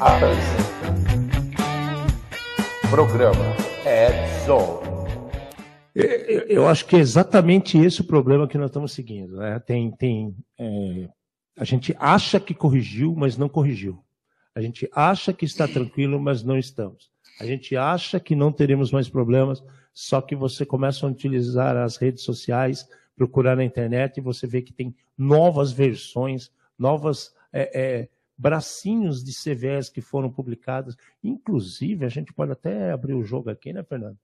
Apresenta Programa Edson. Eu acho que é exatamente esse o problema que nós estamos seguindo. Né? Tem, tem, é, a gente acha que corrigiu, mas não corrigiu. A gente acha que está tranquilo, mas não estamos. A gente acha que não teremos mais problemas, só que você começa a utilizar as redes sociais, procurar na internet e você vê que tem novas versões, novas é, é, bracinhos de CVS que foram publicados. Inclusive, a gente pode até abrir o jogo aqui, né, Fernando?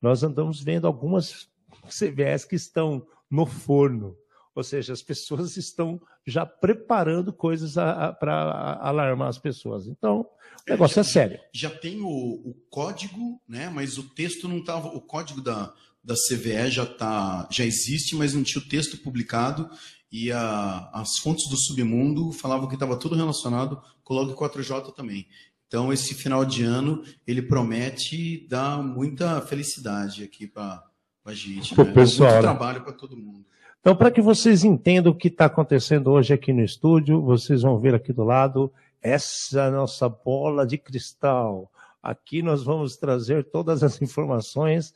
Nós andamos vendo algumas CVS que estão no forno. Ou seja, as pessoas estão já preparando coisas para alarmar as pessoas. Então, o negócio já, é sério. Já tem o, o, código, né? Mas o texto não estava. O código da, da CVE já tá, já existe, mas não tinha o texto publicado e a, as fontes do submundo falavam que estava tudo relacionado com o log 4J também. Então, esse final de ano, ele promete dar muita felicidade aqui para a gente. Pro né? pessoal, Muito né? trabalho para todo mundo. Então, para que vocês entendam o que está acontecendo hoje aqui no estúdio, vocês vão ver aqui do lado essa nossa bola de cristal. Aqui nós vamos trazer todas as informações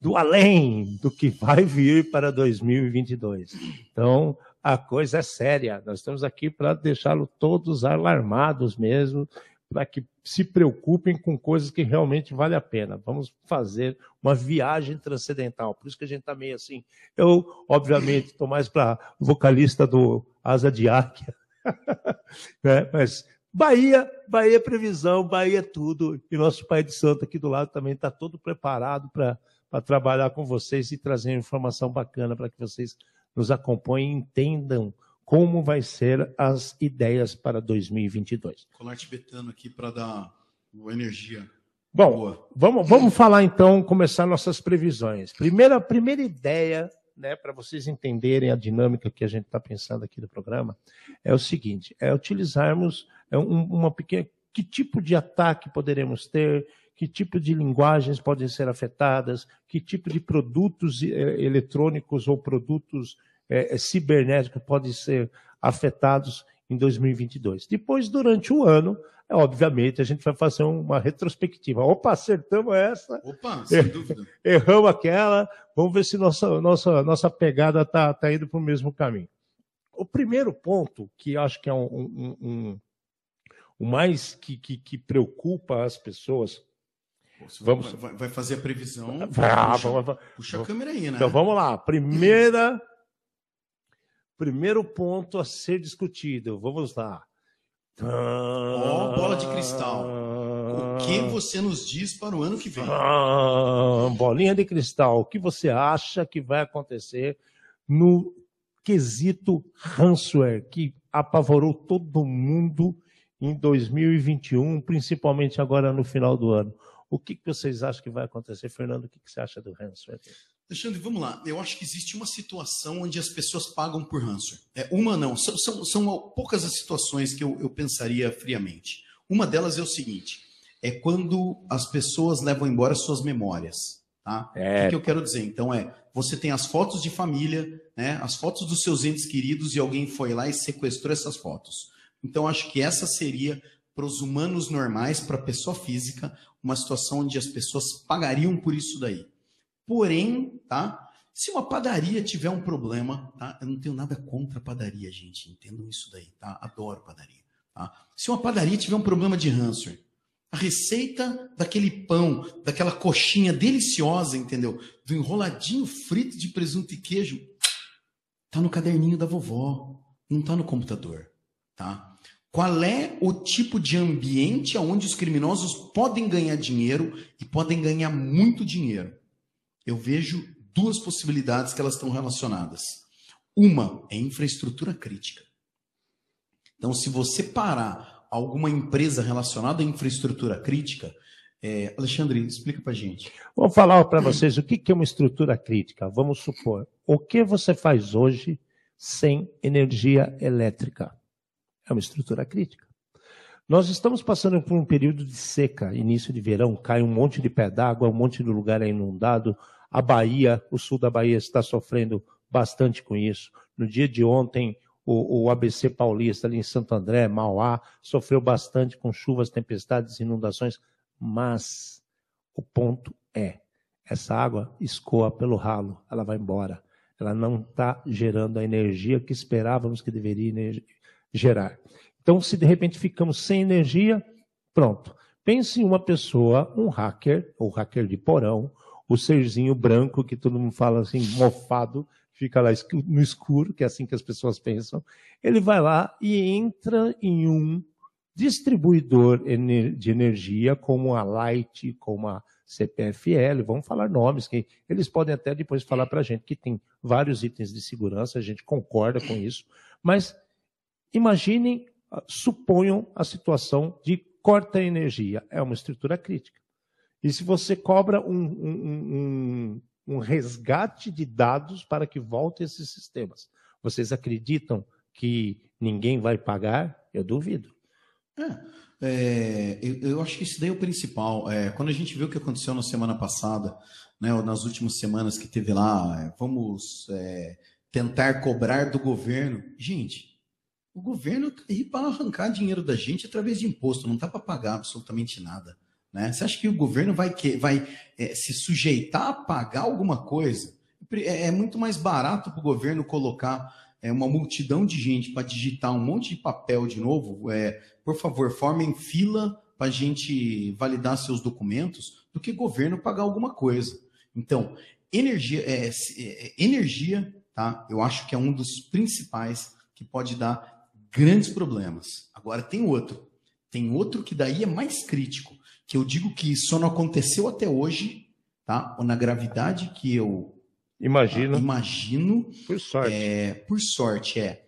do além do que vai vir para 2022. Então, a coisa é séria. Nós estamos aqui para deixá-los todos alarmados mesmo, para que se preocupem com coisas que realmente vale a pena. Vamos fazer uma viagem transcendental. Por isso que a gente está meio assim. Eu, obviamente, estou mais para vocalista do Asa de Águia. né? Mas Bahia, Bahia é previsão, Bahia é tudo. E nosso Pai de Santo aqui do lado também está todo preparado para trabalhar com vocês e trazer informação bacana para que vocês nos acompanhem e entendam como vai ser as ideias para 2022. Colar tibetano aqui para dar uma energia. Bom, Boa. vamos, vamos falar então, começar nossas previsões. Primeira, primeira ideia, né, para vocês entenderem a dinâmica que a gente está pensando aqui do programa, é o seguinte: é utilizarmos é um- uma pequena. Que tipo de ataque poderemos ter? Que tipo de linguagens podem ser afetadas? Que tipo de produtos eh, eletrônicos ou produtos eh, cibernéticos podem ser afetados em 2022? Depois, durante o ano, obviamente, a gente vai fazer uma retrospectiva. Opa, acertamos essa, Opa, sem dúvida. erramos aquela, vamos ver se nossa, nossa, nossa pegada está tá indo para o mesmo caminho. O primeiro ponto, que acho que é um, um- um- o mais que, que, que preocupa as pessoas. Você Vamos- vai, vai fazer a previsão. Ah, puxa, vamos- vamos- puxa a câmera aí, né? Então vamos lá. Primeira, primeiro ponto a ser discutido. Vamos lá. Ó, bola de cristal. O que você nos diz para o ano que vem? Bolinha de cristal, o que você acha que vai acontecer no quesito ransomware que apavorou todo mundo em 2021, principalmente agora no final do ano? O que que vocês acham que vai acontecer, Fernando? O que que você acha do ransomware? Alexandre, vamos lá. Eu acho que existe uma situação onde as pessoas pagam por ransomware. É, uma não, são, são, são poucas as situações que eu, eu pensaria friamente. Uma delas é o seguinte: é quando as pessoas levam embora suas memórias. Tá? É. O que, que eu quero dizer? Então é, você tem as fotos de família, né, as fotos dos seus entes queridos e alguém foi lá e sequestrou essas fotos. Então acho que essa seria para os humanos normais, para a pessoa física, uma situação onde as pessoas pagariam por isso daí. Porém, tá? Se uma padaria tiver um problema, tá? Eu não tenho nada contra a padaria, gente. Entendam isso daí, tá? Adoro padaria, tá? Se uma padaria tiver um problema de ransomware, a receita daquele pão, daquela coxinha deliciosa, entendeu? Do enroladinho frito de presunto e queijo, tá no caderninho da vovó, não tá no computador, tá? Qual é o tipo de ambiente onde os criminosos podem ganhar dinheiro e podem ganhar muito dinheiro? Eu vejo duas possibilidades que elas estão relacionadas. Uma é infraestrutura crítica. Então, se você parar alguma empresa relacionada à infraestrutura crítica, é, Alexandre, explica pra gente. Vou falar para vocês o que é uma estrutura crítica. Vamos supor, o que você faz hoje sem energia elétrica? É uma estrutura crítica. Nós estamos passando por um período de seca, início de verão, cai um monte de pé d'água, um monte de lugar é inundado. A Bahia, o sul da Bahia está sofrendo bastante com isso. No dia de ontem, o o, ABC Paulista, ali em Santo André, Mauá, sofreu bastante com chuvas, tempestades, inundações, mas o ponto é, essa água escoa pelo ralo, ela vai embora. Ela não está gerando a energia que esperávamos que deveria gerar. Então, se de repente ficamos sem energia, pronto. Pense em uma pessoa, um hacker, ou hacker de porão, o serzinho branco que todo mundo fala assim, mofado, fica lá no escuro, que é assim que as pessoas pensam. Ele vai lá e entra em um distribuidor de energia, como a Light, como a CPFL, vamos falar nomes, que eles podem até depois falar para a gente que tem vários itens de segurança, a gente concorda com isso, mas imaginem, suponham a situação de corta energia, é uma estrutura crítica. E se você cobra um, um, um, um resgate de dados para que volte esses sistemas, vocês acreditam que ninguém vai pagar? Eu duvido. É. É, eu, eu, acho que isso daí é o principal. É, quando a gente viu o que aconteceu na semana passada, né, ou nas últimas semanas que teve lá, é, vamos é, tentar cobrar do governo. Gente, o governo está aí para arrancar dinheiro da gente através de imposto, não está para pagar absolutamente nada. Né? Você acha que o governo vai, que, vai é, se sujeitar a pagar alguma coisa? É, é muito mais barato para o governo colocar é, uma multidão de gente para digitar um monte de papel de novo, é, por favor, formem fila para a gente validar seus documentos, do que governo pagar alguma coisa. Então, energia, é, é, energia, tá? Eu acho que é um dos principais que pode dar grandes problemas. Agora tem outro, tem outro que daí é mais crítico, que eu digo que só não aconteceu até hoje, tá? Ou na gravidade que eu Imagino. imagino. Por sorte. É, por sorte, é.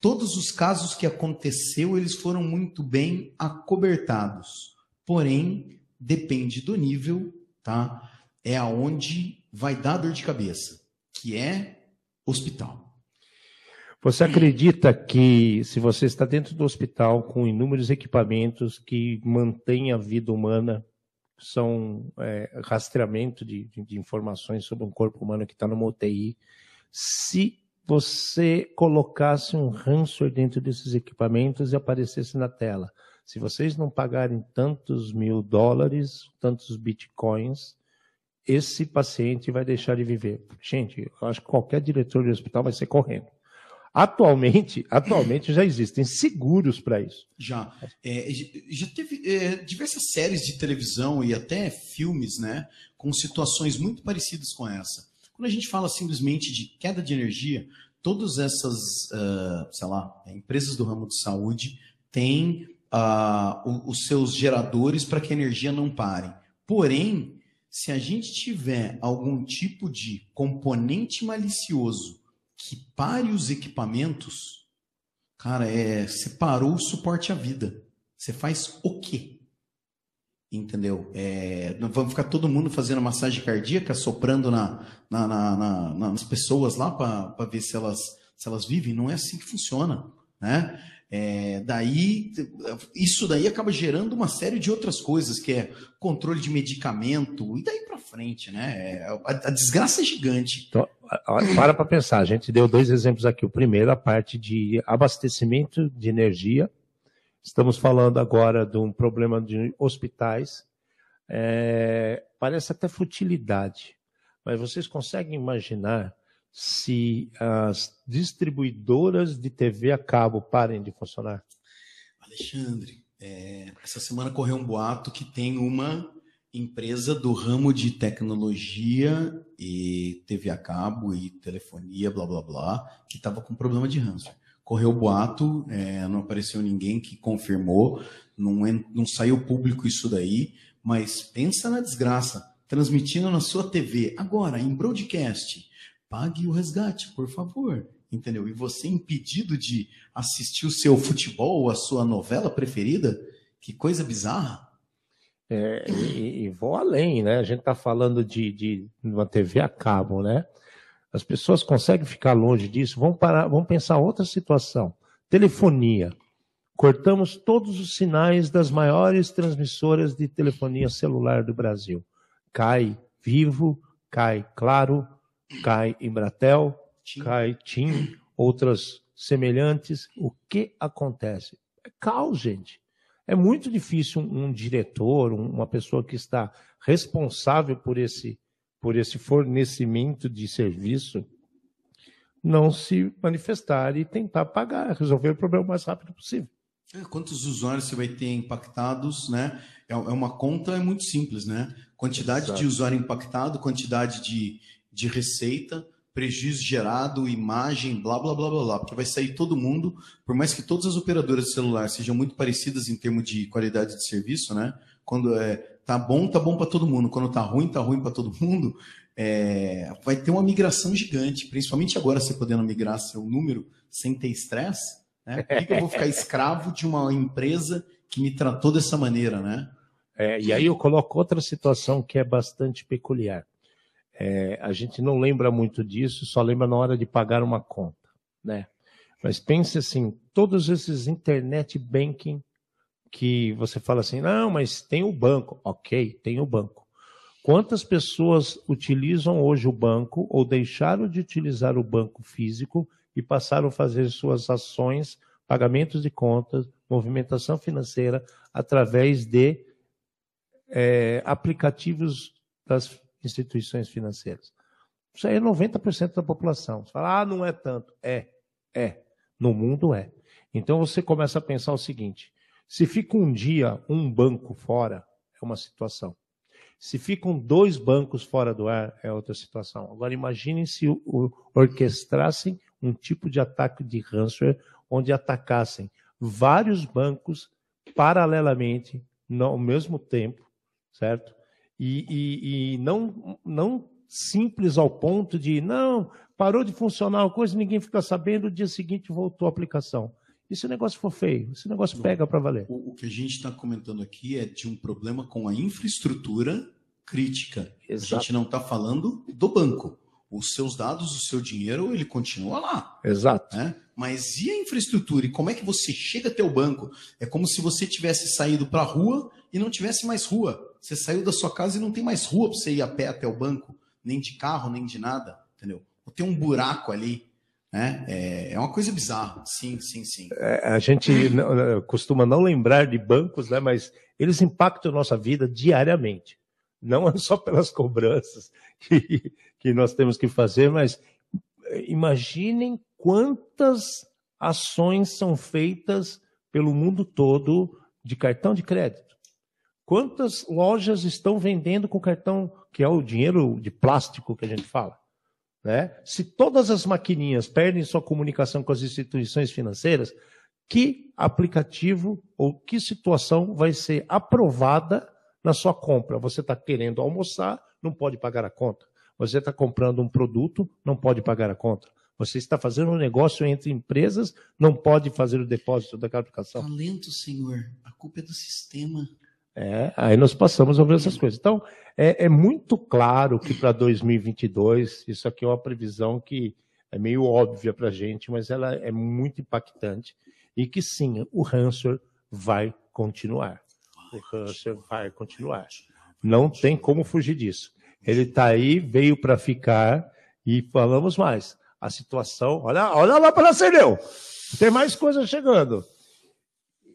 Todos os casos que aconteceu, eles foram muito bem acobertados. Porém, depende do nível, tá? É aonde vai dar dor de cabeça, que é hospital. Você acredita que se você está dentro do hospital com inúmeros equipamentos que mantêm a vida humana são é, rastreamento de, de, informações sobre um corpo humano que está numa UTI. Se você colocasse um ransomware dentro desses equipamentos e aparecesse na tela, se vocês não pagarem tantos mil dólares, tantos bitcoins, esse paciente vai deixar de viver. Gente, eu acho que qualquer diretor de hospital vai ser correndo. Atualmente, atualmente já existem seguros para isso. Já. É, já teve é, diversas séries de televisão e até filmes, né, com situações muito parecidas com essa. Quando a gente fala simplesmente de queda de energia, todas essas, uh, sei lá, empresas do ramo de saúde têm uh, os seus geradores para que a energia não pare. Porém, se a gente tiver algum tipo de componente malicioso que pare os equipamentos, cara, é separou o suporte à vida. Você faz o quê? Entendeu? É, vamos ficar todo mundo fazendo massagem cardíaca, soprando na, na, na nas pessoas lá para ver se elas, se elas vivem? Não é assim que funciona. Né? É, daí, isso daí acaba gerando uma série de outras coisas, que é controle de medicamento, e daí para frente, né? É, a, a, desgraça é gigante. Então, para para pensar, a gente deu dois exemplos aqui. O primeiro, a parte de abastecimento de energia. Estamos falando agora de um problema de hospitais. É, parece até futilidade, mas vocês conseguem imaginar se as distribuidoras de TV a cabo parem de funcionar? Alexandre, é, essa semana correu um boato que tem uma empresa do ramo de tecnologia e TV a cabo e telefonia, blá blá blá, que estava com problema de ransomware. Correu o boato, é, não apareceu ninguém que confirmou, não, não saiu público isso daí, mas pensa na desgraça, transmitindo na sua TV, agora em broadcast, pague o resgate, por favor. Entendeu? E você impedido de assistir o seu futebol a sua novela preferida? Que coisa bizarra. É, e, e, vou além, né? A gente está falando de, de uma TV a cabo, né? As pessoas conseguem ficar longe disso. Vamos parar, vamos pensar outra situação. Telefonia. Cortamos todos os sinais das maiores transmissoras de telefonia celular do Brasil. Cai Vivo, cai Claro, cai Embratel, Tim. cai TIM, outras semelhantes. O que acontece? É caos, gente. É muito difícil um, um diretor, um, uma pessoa que está responsável por esse, por esse fornecimento de serviço, não se manifestar e tentar pagar, resolver o problema o mais rápido possível. É, quantos usuários você vai ter impactados, né? É, é uma conta é muito simples, né? Quantidade Exato. de usuário impactado, quantidade de, de receita, prejuízo gerado, imagem, blá, blá, blá, blá, blá. Porque vai sair todo mundo, por mais que todas as operadoras de celular sejam muito parecidas em termos de qualidade de serviço, né? Quando é, tá bom, tá bom para todo mundo. Quando tá ruim, tá ruim para todo mundo. É, vai ter uma migração gigante, principalmente agora você podendo migrar seu número sem ter estresse. Né? Por que, eu vou ficar escravo de uma empresa que me tratou dessa maneira, né? É, e aí eu coloco outra situação que é bastante peculiar. É, a gente não lembra muito disso, só lembra na hora de pagar uma conta, né? Mas pense assim, todos esses internet banking que você fala assim, não, mas tem o banco. Ok, tem o banco. Quantas pessoas utilizam hoje o banco ou deixaram de utilizar o banco físico e passaram a fazer suas ações, pagamentos de contas, movimentação financeira através de é, aplicativos das instituições financeiras. Isso aí é 90% da população. Você fala, ah, não é tanto. É, é. No mundo é. Então você começa a pensar o seguinte: se fica um dia um banco fora, é uma situação. Se ficam dois bancos fora do ar, é outra situação. Agora imaginem se orquestrassem um tipo de ataque de ransomware onde atacassem vários bancos paralelamente, ao mesmo tempo, certo? E, e, e, não, não simples ao ponto de, não, parou de funcionar a coisa, ninguém fica sabendo, o dia seguinte voltou a aplicação. E se o negócio for feio, esse negócio pega para valer. O, o, que a gente está comentando aqui é de um problema com a infraestrutura crítica. Exato. A gente não está falando do banco os seus dados, o seu dinheiro, ele continua lá. Exato. Né? Mas e a infraestrutura? E como é que você chega até o banco? É como se você tivesse saído para a rua e não tivesse mais rua. Você saiu da sua casa e não tem mais rua para você ir a pé até o banco, nem de carro, nem de nada, entendeu? Ou tem um buraco ali. Né? É, é uma coisa bizarra. Sim, sim, sim. É, a gente costuma não lembrar de bancos, né? mas eles impactam a nossa vida diariamente não é só pelas cobranças que, que nós temos que fazer, mas eh, imaginem quantas ações são feitas pelo mundo todo de cartão de crédito. Quantas lojas estão vendendo com cartão, que é o dinheiro de plástico que a gente fala? Né? Se todas as maquininhas perdem sua comunicação com as instituições financeiras, que aplicativo ou que situação vai ser aprovada na sua compra. Você está querendo almoçar, não pode pagar a conta. Você está comprando um produto, não pode pagar a conta. Você está fazendo um negócio entre empresas, não pode fazer o depósito da aplicação. Talento, senhor. A culpa é do sistema. É, aí nós passamos a ver essas coisas. Então, é, é muito claro que para 2022, isso aqui é uma previsão que é meio óbvia para a gente, mas ela é muito impactante. E que sim, o ransomware vai continuar o câncer vai continuar. Não tem como fugir disso. Ele está aí, veio para ficar e falamos mais. A situação, olha, olha lá para Nacerdeu. Tem mais coisa chegando.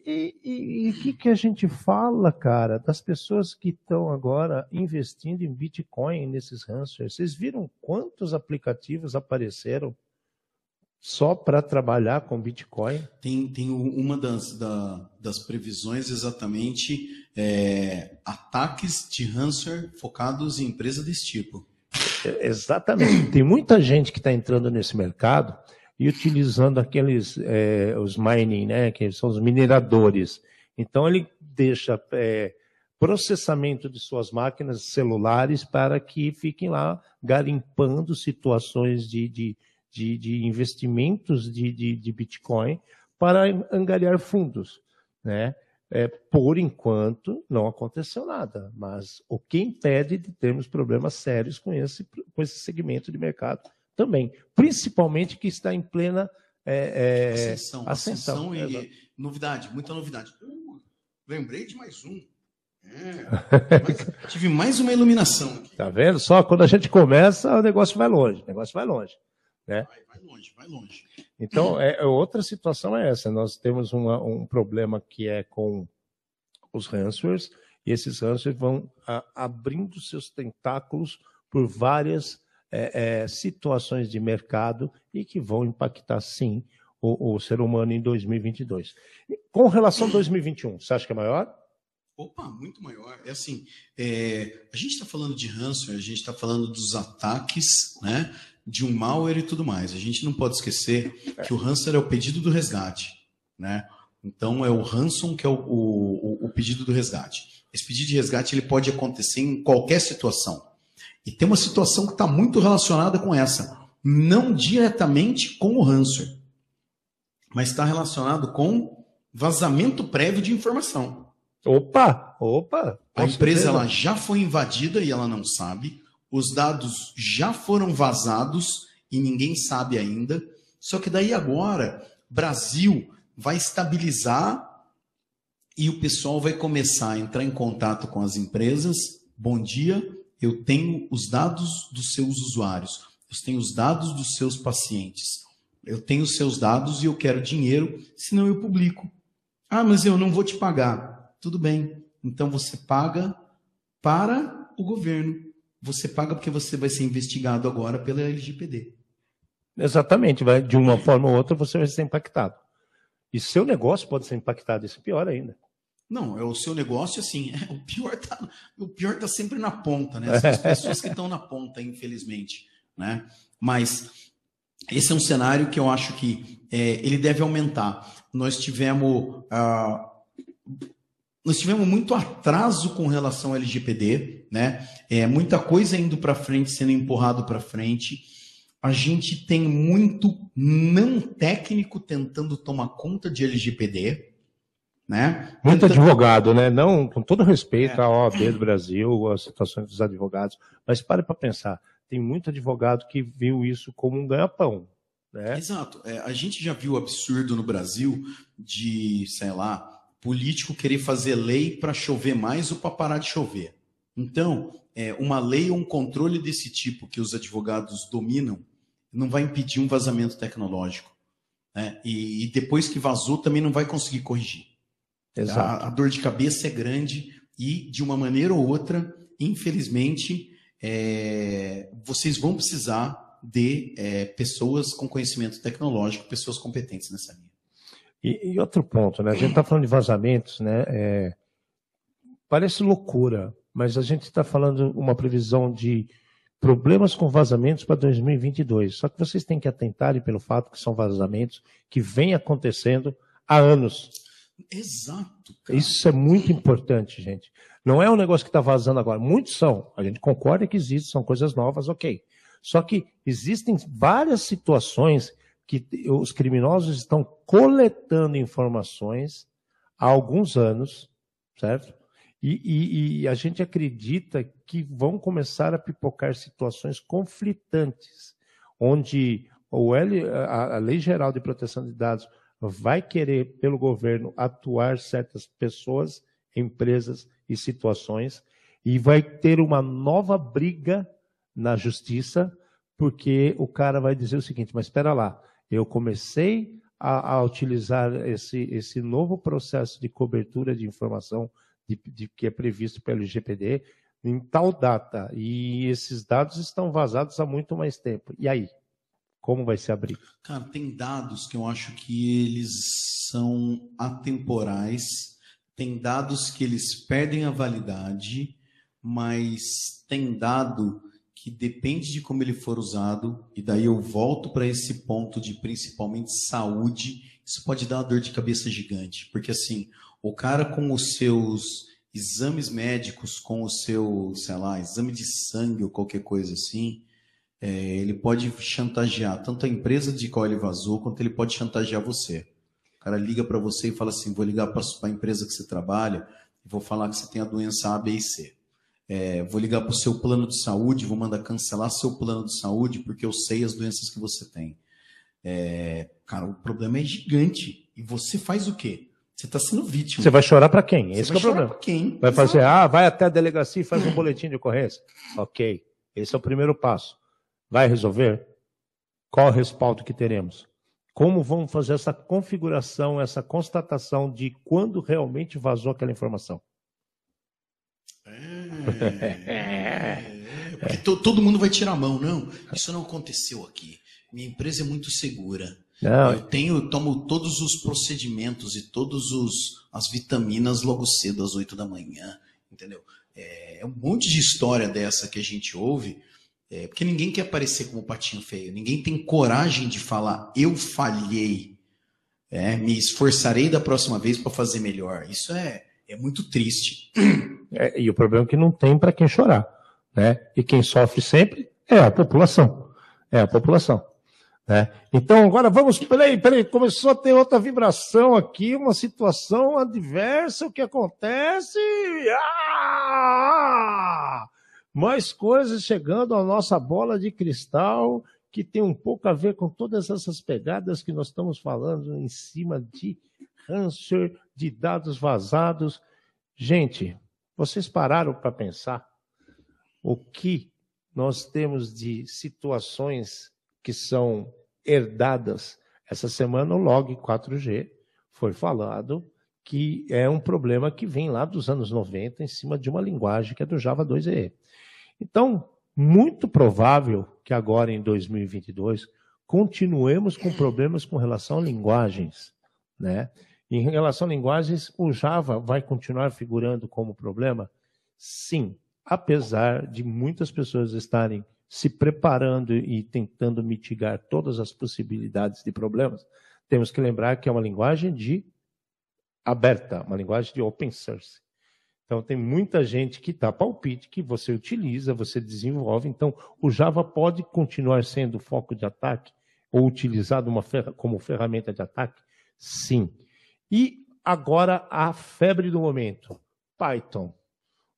E o que, que a gente fala, cara, das pessoas que estão agora investindo em Bitcoin nesses ransomware? Vocês viram quantos aplicativos apareceram só para trabalhar com Bitcoin? Tem, tem uma das, da, das previsões exatamente é, ataques de ransomware focados em empresas desse tipo. É, exatamente. Tem muita gente que está entrando nesse mercado e utilizando aqueles é, os mining, né, que são os mineradores. Então ele deixa é, processamento de suas máquinas celulares para que fiquem lá garimpando situações de, de de, de investimentos de, de, de, Bitcoin para angariar fundos. Né? É, por enquanto, não aconteceu nada, mas o que impede de termos problemas sérios com esse, com esse segmento de mercado também, principalmente que está em plena é, é, ascensão. ascensão. ascensão e, novidade, muita novidade. Uh, lembrei de mais um. É, tive mais uma iluminação. Aqui. Tá vendo? Só quando a gente começa, o negócio vai longe. O negócio vai longe. Né? Vai, vai longe, vai longe. Então, é, outra situação é essa. Nós temos uma, um problema que é com os ransomwares, e esses ransomwares vão a, abrindo seus tentáculos por várias é, é, situações de mercado e que vão impactar, sim, o, o, ser humano em 2022. Com relação a 2021, você acha que é maior? Opa, muito maior. É assim, é, a gente está falando de ransomware, a gente está falando dos ataques, né, de um malware e tudo mais. A gente não pode esquecer que o ransomware é o pedido do resgate, né? Então é o ransom que é o, o, o pedido do resgate. Esse pedido de resgate ele pode acontecer em qualquer situação. E tem uma situação que está muito relacionada com essa, não diretamente com o ransomware, mas está relacionado com vazamento prévio de informação. Opa, opa. A empresa ela já foi invadida e ela não sabe. Os dados já foram vazados e ninguém sabe ainda. Só que daí agora, Brasil vai estabilizar e o pessoal vai começar a entrar em contato com as empresas. Bom dia, eu tenho os dados dos seus usuários, eu tenho os dados dos seus pacientes, eu tenho os seus dados e eu quero dinheiro, senão eu publico. Ah, mas eu não vou te pagar. Tudo bem. Então você paga para o governo. Você paga porque você vai ser investigado agora pela LGPD. Exatamente, vai, de uma forma ou outra você vai ser impactado. E seu negócio pode ser impactado, isso é pior ainda. Não, é o seu negócio, assim, é, o pior tá, o pior tá sempre na ponta, né? São as pessoas que estão na ponta, infelizmente, né? Mas esse é um cenário que eu acho que é, ele deve aumentar. Nós tivemos uh, nós tivemos muito atraso com relação ao LGPD, né? É, muita coisa indo para frente, sendo empurrado para frente. A gente tem muito não técnico tentando tomar conta de LGPD, né? Muito então, advogado, né? Não, com todo respeito é. à OAB do Brasil, às situações dos advogados, mas pare para pensar, tem muito advogado que viu isso como um ganha-pão. Né? Exato. É, a gente já viu o absurdo no Brasil de, sei lá, político querer fazer lei para chover mais ou para parar de chover. Então, é, uma lei ou um controle desse tipo que os advogados dominam não vai impedir um vazamento tecnológico. Né? E, e depois que vazou, também não vai conseguir corrigir. A, a, dor de cabeça é grande e, de uma maneira ou outra, infelizmente, é, vocês vão precisar de é, pessoas com conhecimento tecnológico, pessoas competentes nessa linha. E, e outro ponto, né? A gente está falando de vazamentos, né? É, parece loucura, mas a gente está falando uma previsão de problemas com vazamentos para 2022. Só que vocês têm que atentarem pelo fato que são vazamentos que vêm acontecendo há anos. Exato. Cara. Isso é muito importante, gente. Não é um negócio que está vazando agora. Muitos são. A gente concorda que existem, são coisas novas, ok. Só que existem várias situações que os criminosos estão coletando informações há alguns anos, certo? E, e, e, a gente acredita que vão começar a pipocar situações conflitantes, onde o L, a, a Lei Geral de Proteção de Dados vai querer, pelo governo, atuar certas pessoas, empresas e situações, e vai ter uma nova briga na justiça, porque o cara vai dizer o seguinte: mas espera lá, eu comecei a, a utilizar esse, esse novo processo de cobertura de informação de, de, que é previsto pelo LGPD em tal data, e esses dados estão vazados há muito mais tempo. E aí? Como vai ser a briga? Cara, tem dados que eu acho que eles são atemporais, tem dados que eles perdem a validade, mas tem dado que depende de como ele for usado, e daí eu volto para esse ponto de principalmente saúde, isso pode dar uma dor de cabeça gigante, porque assim, o cara com os seus exames médicos, com o seu, sei lá, exame de sangue ou qualquer coisa assim, é, ele pode chantagear tanto a empresa de qual ele vazou, quanto ele pode chantagear você. O cara liga para você e fala assim: vou ligar para a empresa que você trabalha e vou falar que você tem a doença A, B e C. É, vou ligar para o seu plano de saúde, vou mandar cancelar seu plano de saúde porque eu sei as doenças que você tem. É, cara, o problema é gigante. E você faz o quê? Você está sendo vítima. Você vai chorar para quem? Esse é o problema. Quem? Vai fazer, ah, vai até a delegacia e faz um boletim de ocorrência. Ok, esse é o primeiro passo. Vai resolver? Qual o respaldo que teremos? Como vamos fazer essa configuração, essa constatação de quando realmente vazou aquela informação? É, é, porque to, todo mundo vai tirar a mão. Não, isso não aconteceu aqui. Minha empresa é muito segura. Não. Eu tenho, eu tomo todos os procedimentos e todas as vitaminas logo cedo às 8 da manhã, entendeu? É, é um monte de história dessa que a gente ouve, é, porque ninguém quer aparecer como patinho feio, ninguém tem coragem de falar eu falhei, é, me esforçarei da próxima vez para fazer melhor. Isso é, é muito triste. É, e o problema é que não tem para quem chorar, né? E quem sofre sempre é a população, é a população. Né? Então, agora vamos. Peraí, peraí, começou a ter outra vibração aqui, uma situação adversa. O que acontece? Ah! Mais coisas chegando à nossa bola de cristal, que tem um pouco a ver com todas essas pegadas que nós estamos falando em cima de câncer, de dados vazados. Gente, vocês pararam para pensar o que nós temos de situações que são herdadas. Essa semana o log 4G foi falado que é um problema que vem lá dos anos 90 em cima de uma linguagem que é do Java 2EE. Então, muito provável que agora em 2022 continuemos com problemas com relação a linguagens, né? Em relação a linguagens, o Java vai continuar figurando como problema? Sim, apesar de muitas pessoas estarem se preparando e tentando mitigar todas as possibilidades de problemas, temos que lembrar que é uma linguagem de aberta, uma linguagem de open source. Então tem muita gente que está palpite, que você utiliza, você desenvolve. Então o Java pode continuar sendo foco de ataque ou utilizado como ferramenta de ataque? Sim. E agora a febre do momento, Python. O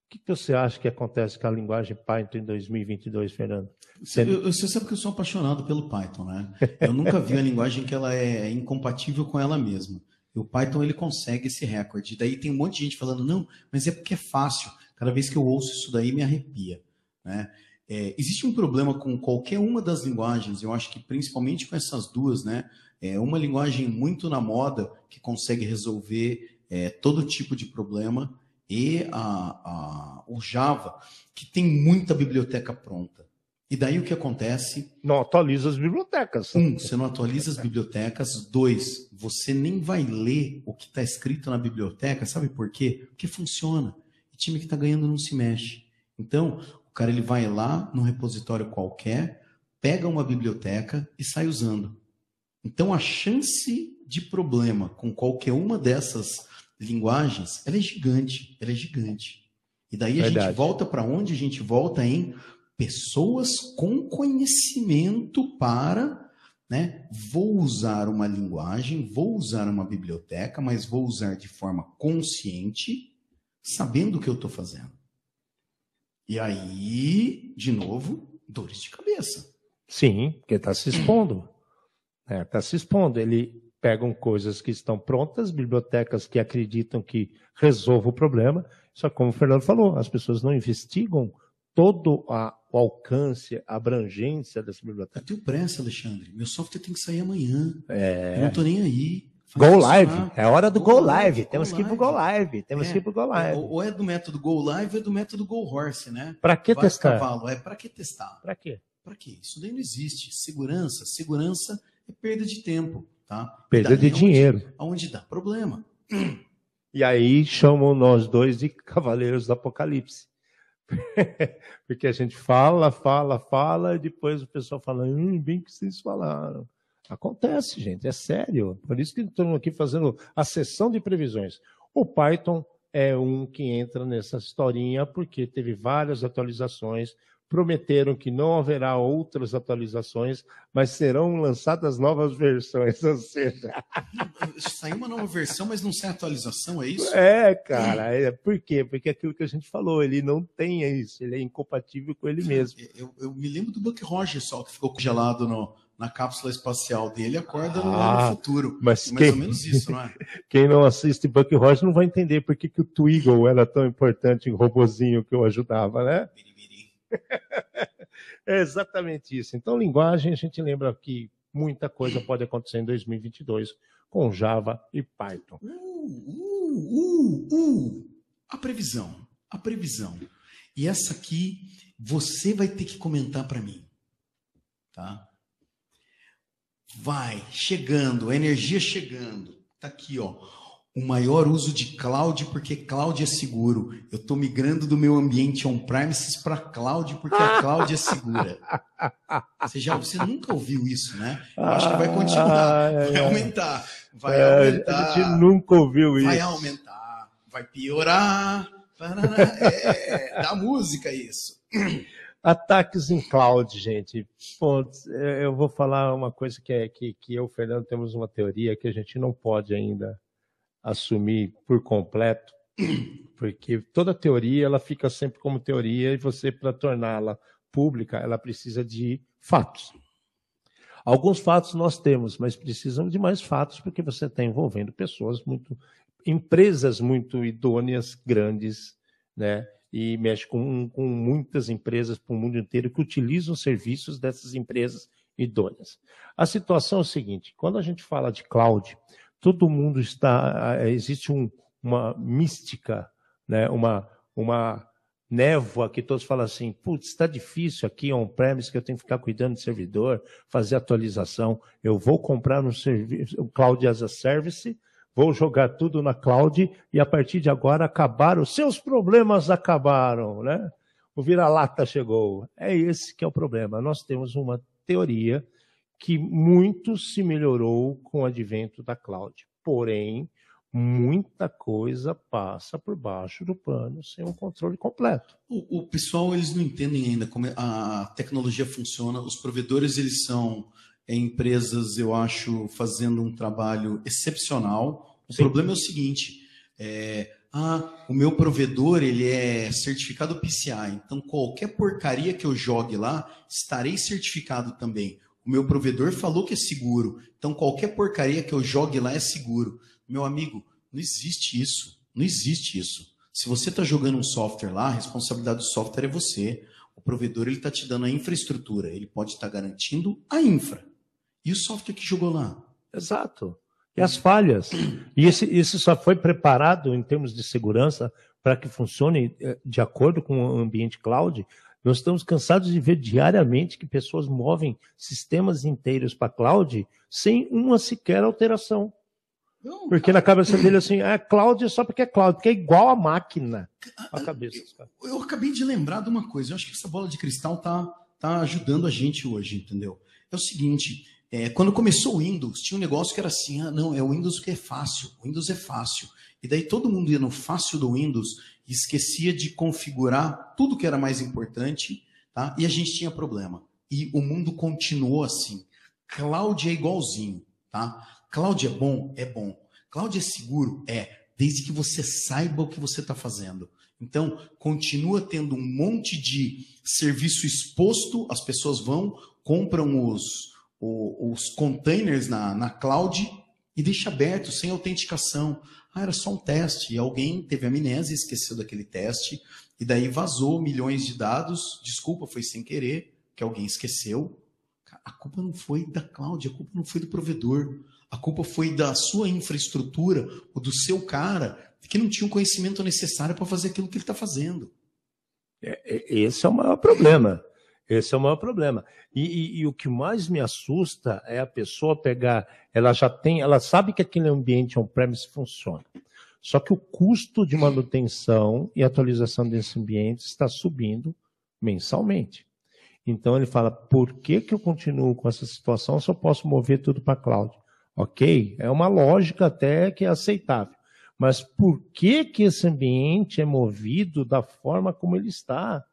que, você acha que acontece com a linguagem Python em 2022, Fernando? Você, você sabe que eu sou apaixonado pelo Python, né? Eu nunca vi a linguagem que ela é incompatível com ela mesma. O Python ele consegue esse recorde. Daí tem um monte de gente falando, não, mas é porque é fácil. Cada vez que eu ouço isso daí me arrepia. Né? É, existe um problema com qualquer uma das linguagens, eu acho que principalmente com essas duas, né? É uma linguagem muito na moda que consegue resolver é, todo tipo de problema e a, a, o Java, que tem muita biblioteca pronta. E daí o que acontece? Não atualiza as bibliotecas. Um, você não atualiza as bibliotecas. Dois, você nem vai ler o que está escrito na biblioteca. Sabe por quê? Porque funciona. O time que está ganhando não se mexe. Então, o cara ele vai lá no repositório qualquer, pega uma biblioteca e sai usando. Então, a chance de problema com qualquer uma dessas linguagens, ela é gigante, ela é gigante. E daí a Verdade. gente volta para onde? A gente volta em pessoas com conhecimento para, né, vou usar uma linguagem, vou usar uma biblioteca, mas vou usar de forma consciente, sabendo o que eu estou fazendo. E aí, de novo, dores de cabeça. Sim, porque está se expondo. Está é, tá se expondo. Ele pegam coisas que estão prontas, bibliotecas que acreditam que resolvam o problema, só que como o Fernando falou, as pessoas não investigam todo a, o alcance, a abrangência dessa biblioteca. Eu tenho pressa, Alexandre. Meu software tem que sair amanhã. É... Eu não estou nem aí. Go Live. É hora do Go, go Live. Temos que ir pro Go Live. Temos é, que ir pro Go Live. Ou é do método Go Live ou é do método Go Horse, né? Para que Vai testar? Cavalo. É para que testar? Para quê? Para quê? Isso daí não existe. Segurança, segurança é perda de tempo. Tá? Perda de dinheiro. Aonde dá problema. E aí chamam nós dois de cavaleiros do Apocalipse. Porque a gente fala, fala, fala, e depois o pessoal fala, hum, bem que vocês falaram. Acontece, gente, é sério. Por isso que estamos aqui fazendo a sessão de previsões. O Python é um que entra nessa historinha porque teve várias atualizações, prometeram que não haverá outras atualizações, mas serão lançadas novas versões, ou seja... Saiu uma nova versão, mas não sai atualização, é isso? É, cara. É, por quê? Porque aquilo que a gente falou, ele não tem isso, ele é incompatível com ele mesmo. Eu, eu me lembro do Buck Rogers só, que ficou congelado no, na cápsula espacial dele acorda ah, no futuro. Mas é mais quem, ou menos isso, não é? Quem não assiste Buck Rogers não vai entender por que, que o Twiggle era tão importante em robozinho que eu ajudava, né? É exatamente isso. Então, linguagem, a gente lembra que muita coisa pode acontecer em 2022 com Java e Python. Uh, uh, uh, uh. A previsão, a previsão. E essa aqui você vai ter que comentar para mim, tá? Vai chegando, a energia chegando. Tá aqui, ó. O maior uso de cloud porque cloud é seguro. Eu estou migrando do meu ambiente on-premises para cloud porque a cloud é segura. Você já, você nunca ouviu isso, né? Eu acho que vai continuar, vai aumentar, vai É, aumentar. A gente nunca ouviu isso. Vai aumentar, vai piorar. É, da música isso. Ataques em cloud, gente. Pô, eu vou falar uma coisa que, é, que, que eu e o Fernando temos uma teoria que a gente não pode ainda assumir por completo, porque toda teoria ela fica sempre como teoria e você, para torná-la pública, ela precisa de fatos. Alguns fatos nós temos, mas precisamos de mais fatos porque você está envolvendo pessoas muito, empresas muito idôneas, grandes, né? E mexe com, com muitas empresas para o mundo inteiro que utilizam serviços dessas empresas idôneas. A situação é o seguinte: quando a gente fala de cloud, todo mundo está. Existe um, uma mística, né? uma, uma névoa que todos falam assim: putz, está difícil aqui on-premise que eu tenho que ficar cuidando de servidor, fazer atualização. Eu vou comprar um, serviço, um Cloud as a Service, vou jogar tudo na cloud e a partir de agora acabaram, seus problemas acabaram, né? O vira-lata chegou. É esse que é o problema. Nós temos uma teoria que muito se melhorou com o advento da cloud. Porém, muita coisa passa por baixo do pano sem um controle completo. O, o, pessoal eles não entendem ainda como a tecnologia funciona. Os provedores eles são empresas, eu acho, fazendo um trabalho excepcional. O Sim. problema é o seguinte: é, ah, o meu provedor ele é certificado PCI, então qualquer porcaria que eu jogue lá estarei certificado também. O meu provedor falou que é seguro, então qualquer porcaria que eu jogue lá é seguro. Meu amigo, não existe isso. Não existe isso. Se você está jogando um software lá, a responsabilidade do software é você. O provedor ele está te dando a infraestrutura, ele pode estar tá garantindo a infra. E o software que jogou lá? Exato. E as falhas. E esse, isso só foi preparado em termos de segurança para que funcione eh, de acordo com o ambiente cloud. Nós estamos cansados de ver diariamente que pessoas movem sistemas inteiros para cloud sem uma sequer alteração. Não, porque cara, na cabeça dele assim, é cloud é só porque é cloud, porque é igual a máquina. A cabeça. Eu, eu, acabei de lembrar de uma coisa. Eu acho que essa bola de cristal tá, tá ajudando a gente hoje, entendeu? É o seguinte, é, quando começou o Windows, tinha um negócio que era assim, ah, não, é o Windows que é fácil, o Windows é fácil. E daí todo mundo ia no fácil do Windows esquecia de configurar tudo que era mais importante, tá? E a gente tinha problema. E o mundo continuou assim. Cloud é igualzinho, tá? Cloud é bom? É bom. Cloud é seguro? É, desde que você saiba o que você está fazendo. Então, continua tendo um monte de serviço exposto, as pessoas vão, compram os, os, containers na, na cloud e deixa aberto, sem autenticação. Ah, era só um teste. E alguém teve amnésia, esqueceu daquele teste, e daí vazou milhões de dados. Desculpa, foi sem querer, que alguém esqueceu. A culpa não foi da cloud, a culpa não foi do provedor. A culpa foi da sua infraestrutura ou do seu cara que não tinha o conhecimento necessário para fazer aquilo que ele está fazendo. É, é, esse é o maior problema. Esse é o maior problema. E, e, e, o que mais me assusta é a pessoa pegar, ela já tem, ela sabe que aquele ambiente on-premise funciona. Só que o custo de manutenção e atualização desse ambiente está subindo mensalmente. Então ele fala, por que, que eu continuo com essa situação se eu posso mover tudo para cloud? Ok, é uma lógica até que é aceitável. Mas por que, que esse ambiente é movido da forma como ele está?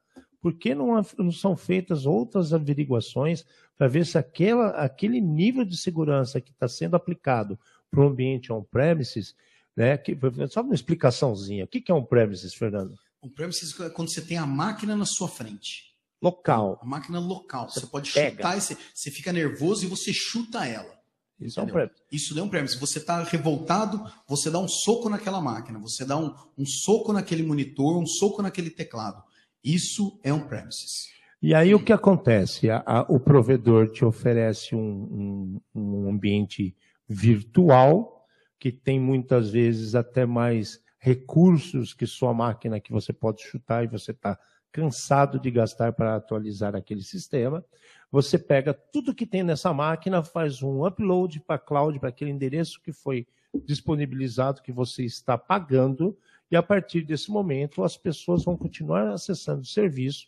Por que não, não são feitas outras averiguações para ver se aquela, aquele nível de segurança que está sendo aplicado para o ambiente on-premises, né? Que, só uma explicaçãozinha. O que é on-premises, Fernando? On-premises é quando você tem a máquina na sua frente. Local. A máquina local. Você, você pode pega. chutar, você, você fica nervoso e você chuta ela. Isso Entendeu? é um premise. Isso é um premise. Você está revoltado, você dá um soco naquela máquina, você dá um, um soco naquele monitor, um soco naquele teclado. Isso é um premises. E aí o que acontece? A, a, o provedor te oferece um, um, um ambiente virtual que tem muitas vezes até mais recursos que sua máquina que você pode chutar e você está cansado de gastar para atualizar aquele sistema. Você pega tudo que tem nessa máquina, faz um upload para a cloud, para aquele endereço que foi disponibilizado, que você está pagando, e a partir desse momento as pessoas vão continuar acessando o serviço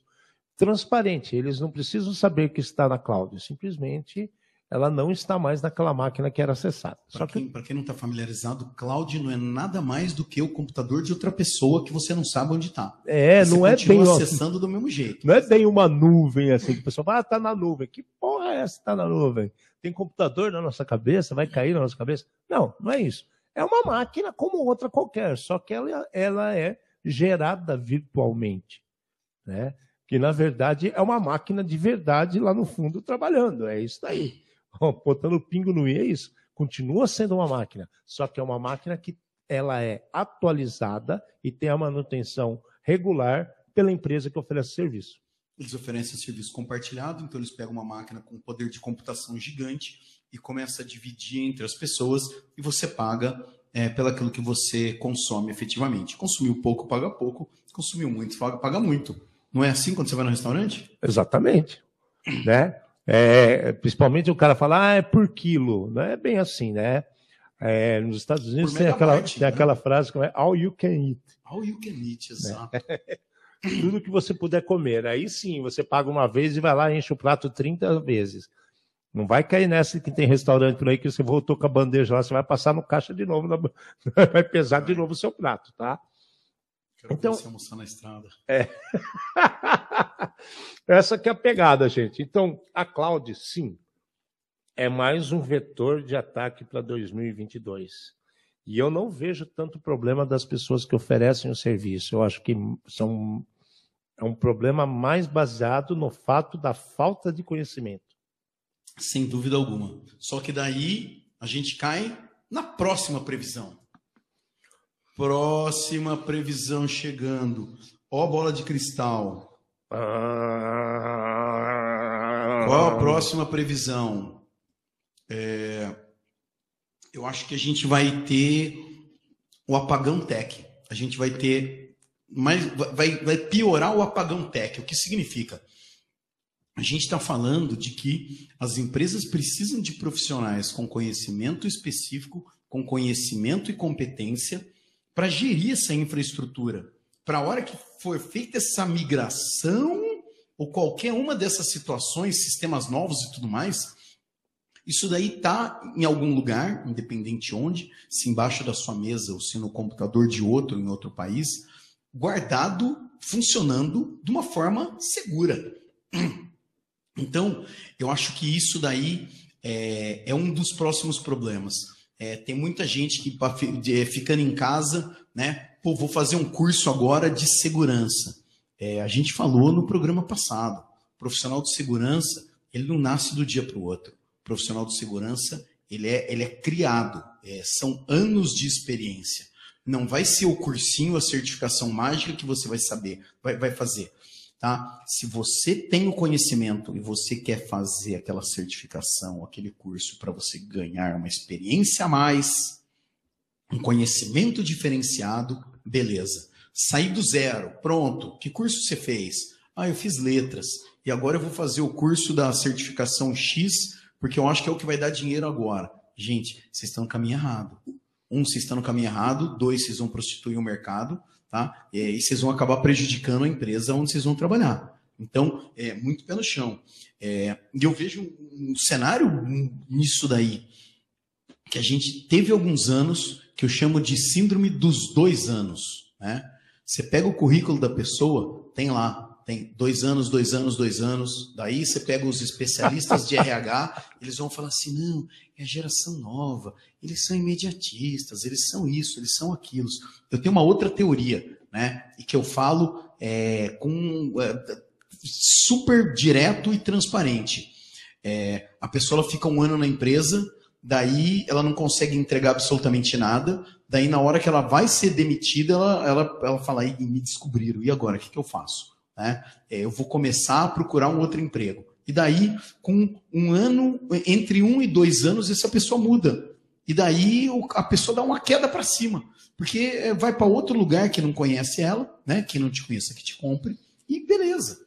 transparente. Eles não precisam saber que está na cloud, simplesmente ela não está mais naquela máquina que era acessada. Para quem, quem, não está familiarizado, cloud não é nada mais do que o computador de outra pessoa que você não sabe onde está. É, você não é bem acessando do mesmo jeito. Não é bem uma nuvem assim que o pessoal fala, ah, está na nuvem. Que porra é essa? Está na nuvem? Tem computador na nossa cabeça? Vai cair na nossa cabeça? Não, não é isso. É uma máquina como outra qualquer, só que ela, ela é gerada virtualmente, né? Que na verdade é uma máquina de verdade lá no fundo trabalhando. É isso aí botando pingo no i é isso. Continua sendo uma máquina, só que é uma máquina que ela é atualizada e tem a manutenção regular pela empresa que oferece serviço. Eles oferecem serviço compartilhado, então eles pegam uma máquina com poder de computação gigante e começa a dividir entre as pessoas e você paga é, pelo aquilo que você consome efetivamente. Consumiu pouco, paga pouco. Consumiu muito, paga, paga muito. Não é assim quando você vai no restaurante? Exatamente. né? É, principalmente o cara fala, ah, é por quilo. Não é bem assim, né? É, nos Estados Unidos tem aquela, tem né? aquela frase que é all you can eat. All you can eat, exato. Né? Tudo que você puder comer. Aí sim, você paga uma vez e vai lá e enche o prato 30 vezes. Não vai cair nessa que tem restaurante por aí que você voltou com a bandeja lá, você vai passar no caixa de novo, na... vai pesar de novo o seu prato, tá? Quero então, você almoçar na estrada. É. Essa que é a pegada, gente. Então, a cloud, sim, é mais um vetor de ataque para 2022. E eu não vejo tanto problema das pessoas que oferecem o serviço. Eu acho que são, é um problema mais baseado no fato da falta de conhecimento. Sem dúvida alguma. Só que daí a gente cai na próxima previsão. Próxima previsão chegando. Ó, bola de cristal. Qual a próxima previsão? É, eu acho que a gente vai ter o apagão tech. A gente vai ter mais, vai, vai piorar o apagão tech. O que significa? A gente está falando de que as empresas precisam de profissionais com conhecimento específico, com conhecimento e competência para gerir essa infraestrutura. Para a hora que for feita essa migração, ou qualquer uma dessas situações, sistemas novos e tudo mais, isso daí está em algum lugar, independente onde, se embaixo da sua mesa ou se no computador de outro em outro país, guardado, funcionando de uma forma segura. Então, eu acho que isso daí é, é um dos próximos problemas. É, tem muita gente que ficando em casa, né? Pô, vou fazer um curso agora de segurança. É, a gente falou no programa passado. Profissional de segurança, ele não nasce do dia para o outro. Profissional de segurança, ele é, ele é criado. É, são anos de experiência. Não vai ser o cursinho, a certificação mágica que você vai saber, vai, vai fazer. Tá? Se você tem o conhecimento e você quer fazer aquela certificação, aquele curso para você ganhar uma experiência a mais, um conhecimento diferenciado, beleza. Sair do zero, pronto. Que curso você fez? Ah, eu fiz letras. E agora eu vou fazer o curso da certificação X, porque eu acho que é o que vai dar dinheiro agora. Gente, vocês estão no caminho errado. Um, vocês estão no caminho errado. Dois, vocês vão prostituir o mercado tá? E vocês vão acabar prejudicando a empresa onde vocês vão trabalhar. Então, é muito pé no chão. É, e eu vejo um cenário nisso daí, que a gente teve alguns anos, que eu chamo de síndrome dos dois anos. Né? Você pega o currículo da pessoa, tem lá, tem dois anos, dois anos, dois anos. Daí você pega os especialistas de RH, eles vão falar assim: não, é a geração nova, eles são imediatistas, eles são isso, eles são aquilo. Eu tenho uma outra teoria, né? E que eu falo é, com é, super direto e transparente. É, a pessoa fica um ano na empresa, daí ela não consegue entregar absolutamente nada, daí na hora que ela vai ser demitida, ela, ela, ela fala, me descobriram, e agora, o que, que eu faço? Né? É, eu vou começar a procurar um outro emprego. E daí, com um ano, entre um e dois anos, essa pessoa muda. E daí a pessoa dá uma queda para cima. Porque é, vai para outro lugar que não conhece ela, né? Que não te conheça, que te compre. E beleza.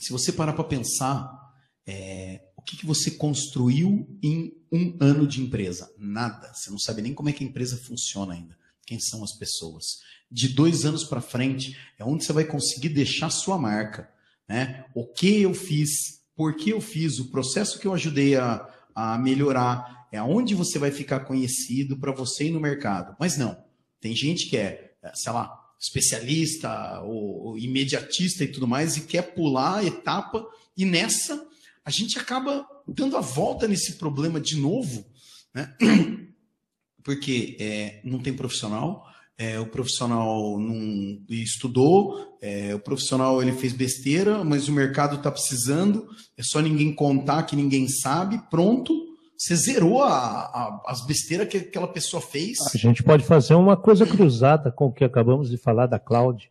Se você parar para pensar, é, o que, que você construiu em um ano de empresa? Nada. Você não sabe nem como é que a empresa funciona ainda. Quem são as pessoas? De dois anos para frente é onde você vai conseguir deixar sua marca. Né? O que eu fiz, por que eu fiz, o processo que eu ajudei a, a melhorar, é onde você vai ficar conhecido para você ir no mercado. Mas não, tem gente que é, sei lá, especialista ou, ou imediatista e tudo mais e quer pular a etapa e nessa a gente acaba dando a volta nesse problema de novo, né? porque é, não tem profissional, é, o profissional não estudou, é, o profissional ele fez besteira, mas o mercado está precisando, é só ninguém contar que ninguém sabe, pronto, você zerou a, a, as besteiras que aquela pessoa fez. A gente pode fazer uma coisa cruzada com o que acabamos de falar da cloud.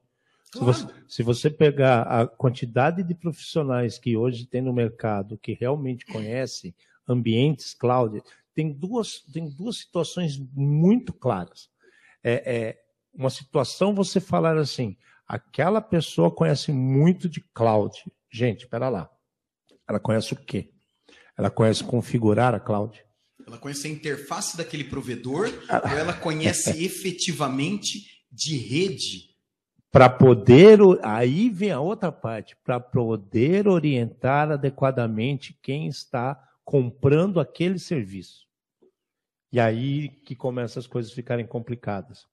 Claro. Se, você, se você pegar a quantidade de profissionais que hoje tem no mercado que realmente conhecem ambientes cloud, tem duas, tem duas situações muito claras é, é uma situação você falar assim, aquela pessoa conhece muito de cloud. Gente, espera lá. Ela conhece o quê? Ela conhece configurar a cloud. Ela conhece a interface daquele provedor, ou ela conhece efetivamente de rede. Para poder, aí vem a outra parte, para poder orientar adequadamente quem está comprando aquele serviço. E aí que começam as coisas a ficarem complicadas.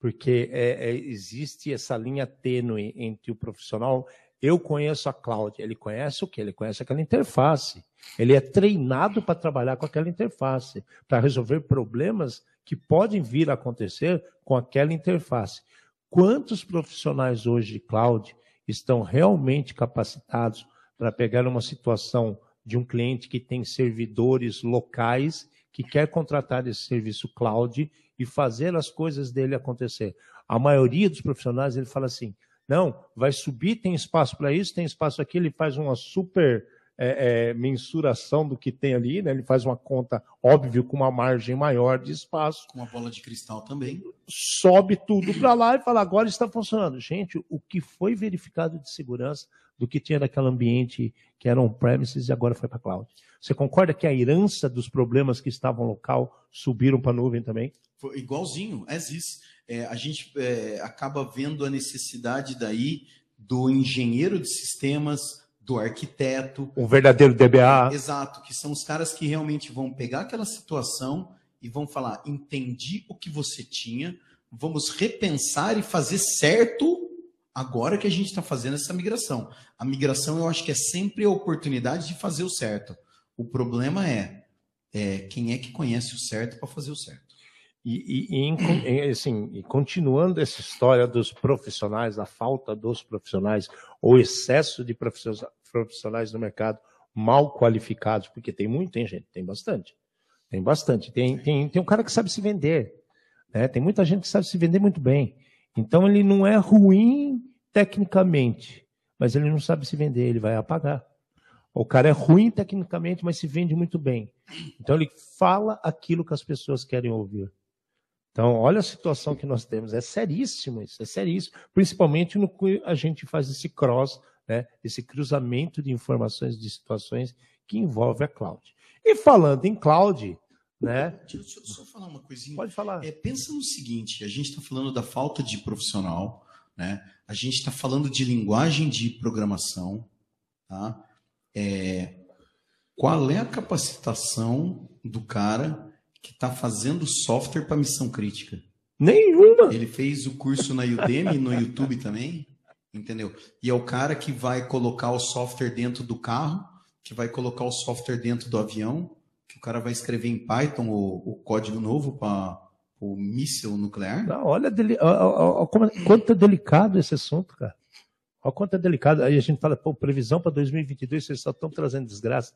Porque é, é, existe essa linha tênue entre o profissional. Eu conheço a cloud, ele conhece o quê? Ele conhece aquela interface. Ele é treinado para trabalhar com aquela interface, para resolver problemas que podem vir a acontecer com aquela interface. Quantos profissionais hoje de cloud estão realmente capacitados para pegar uma situação de um cliente que tem servidores locais que quer contratar esse serviço cloud e fazer as coisas dele acontecer. A maioria dos profissionais ele fala assim: não, vai subir, tem espaço para isso, tem espaço aqui, ele faz uma super é, é, mensuração do que tem ali, né? ele faz uma conta, óbvio, com uma margem maior de espaço. Com uma bola de cristal também. Sobe tudo para lá e fala: agora está funcionando. Gente, o que foi verificado de segurança do que tinha naquele ambiente que era on-premises e agora foi para cloud. Você concorda que a herança dos problemas que estavam local subiram para a nuvem também? Foi igualzinho, as is. É, a gente é, acaba vendo a necessidade daí do engenheiro de sistemas, do arquiteto. Um verdadeiro DBA. Exato, que são os caras que realmente vão pegar aquela situação e vão falar: entendi o que você tinha, vamos repensar e fazer certo agora que a gente está fazendo essa migração. A migração eu acho que é sempre a oportunidade de fazer o certo. O problema é, é quem é que conhece o certo para fazer o certo. E, e, e, assim, e continuando essa história dos profissionais, a falta dos profissionais, ou excesso de profissionais no mercado mal qualificados, porque tem muito, tem gente, tem bastante. Tem bastante. Tem, tem, tem um cara que sabe se vender. Né? Tem muita gente que sabe se vender muito bem. Então ele não é ruim tecnicamente, mas ele não sabe se vender, ele vai apagar. O cara é ruim tecnicamente, mas se vende muito bem. Então ele fala aquilo que as pessoas querem ouvir. Então, olha a situação que nós temos. É seríssimo isso, é seríssimo. Principalmente no que a gente faz esse cross, né, esse cruzamento de informações, de situações que envolve a cloud. E falando em cloud, né? Deixa eu só falar uma coisinha. Pode falar. É, pensa no seguinte: a gente está falando da falta de profissional, né? A gente está falando de linguagem de programação, tá? É, qual é a capacitação do cara que está fazendo software para missão crítica? Nenhuma. Ele fez o curso na Udemy, no YouTube também, entendeu? E é o cara que vai colocar o software dentro do carro, que vai colocar o software dentro do avião, que o cara vai escrever em Python o, o código novo para o míssil nuclear? Não, olha, deli... olha, quanto é delicado esse assunto, cara. Olha quanto é delicado. Aí a gente fala, pô, previsão para 2022, vocês só estão trazendo desgraça.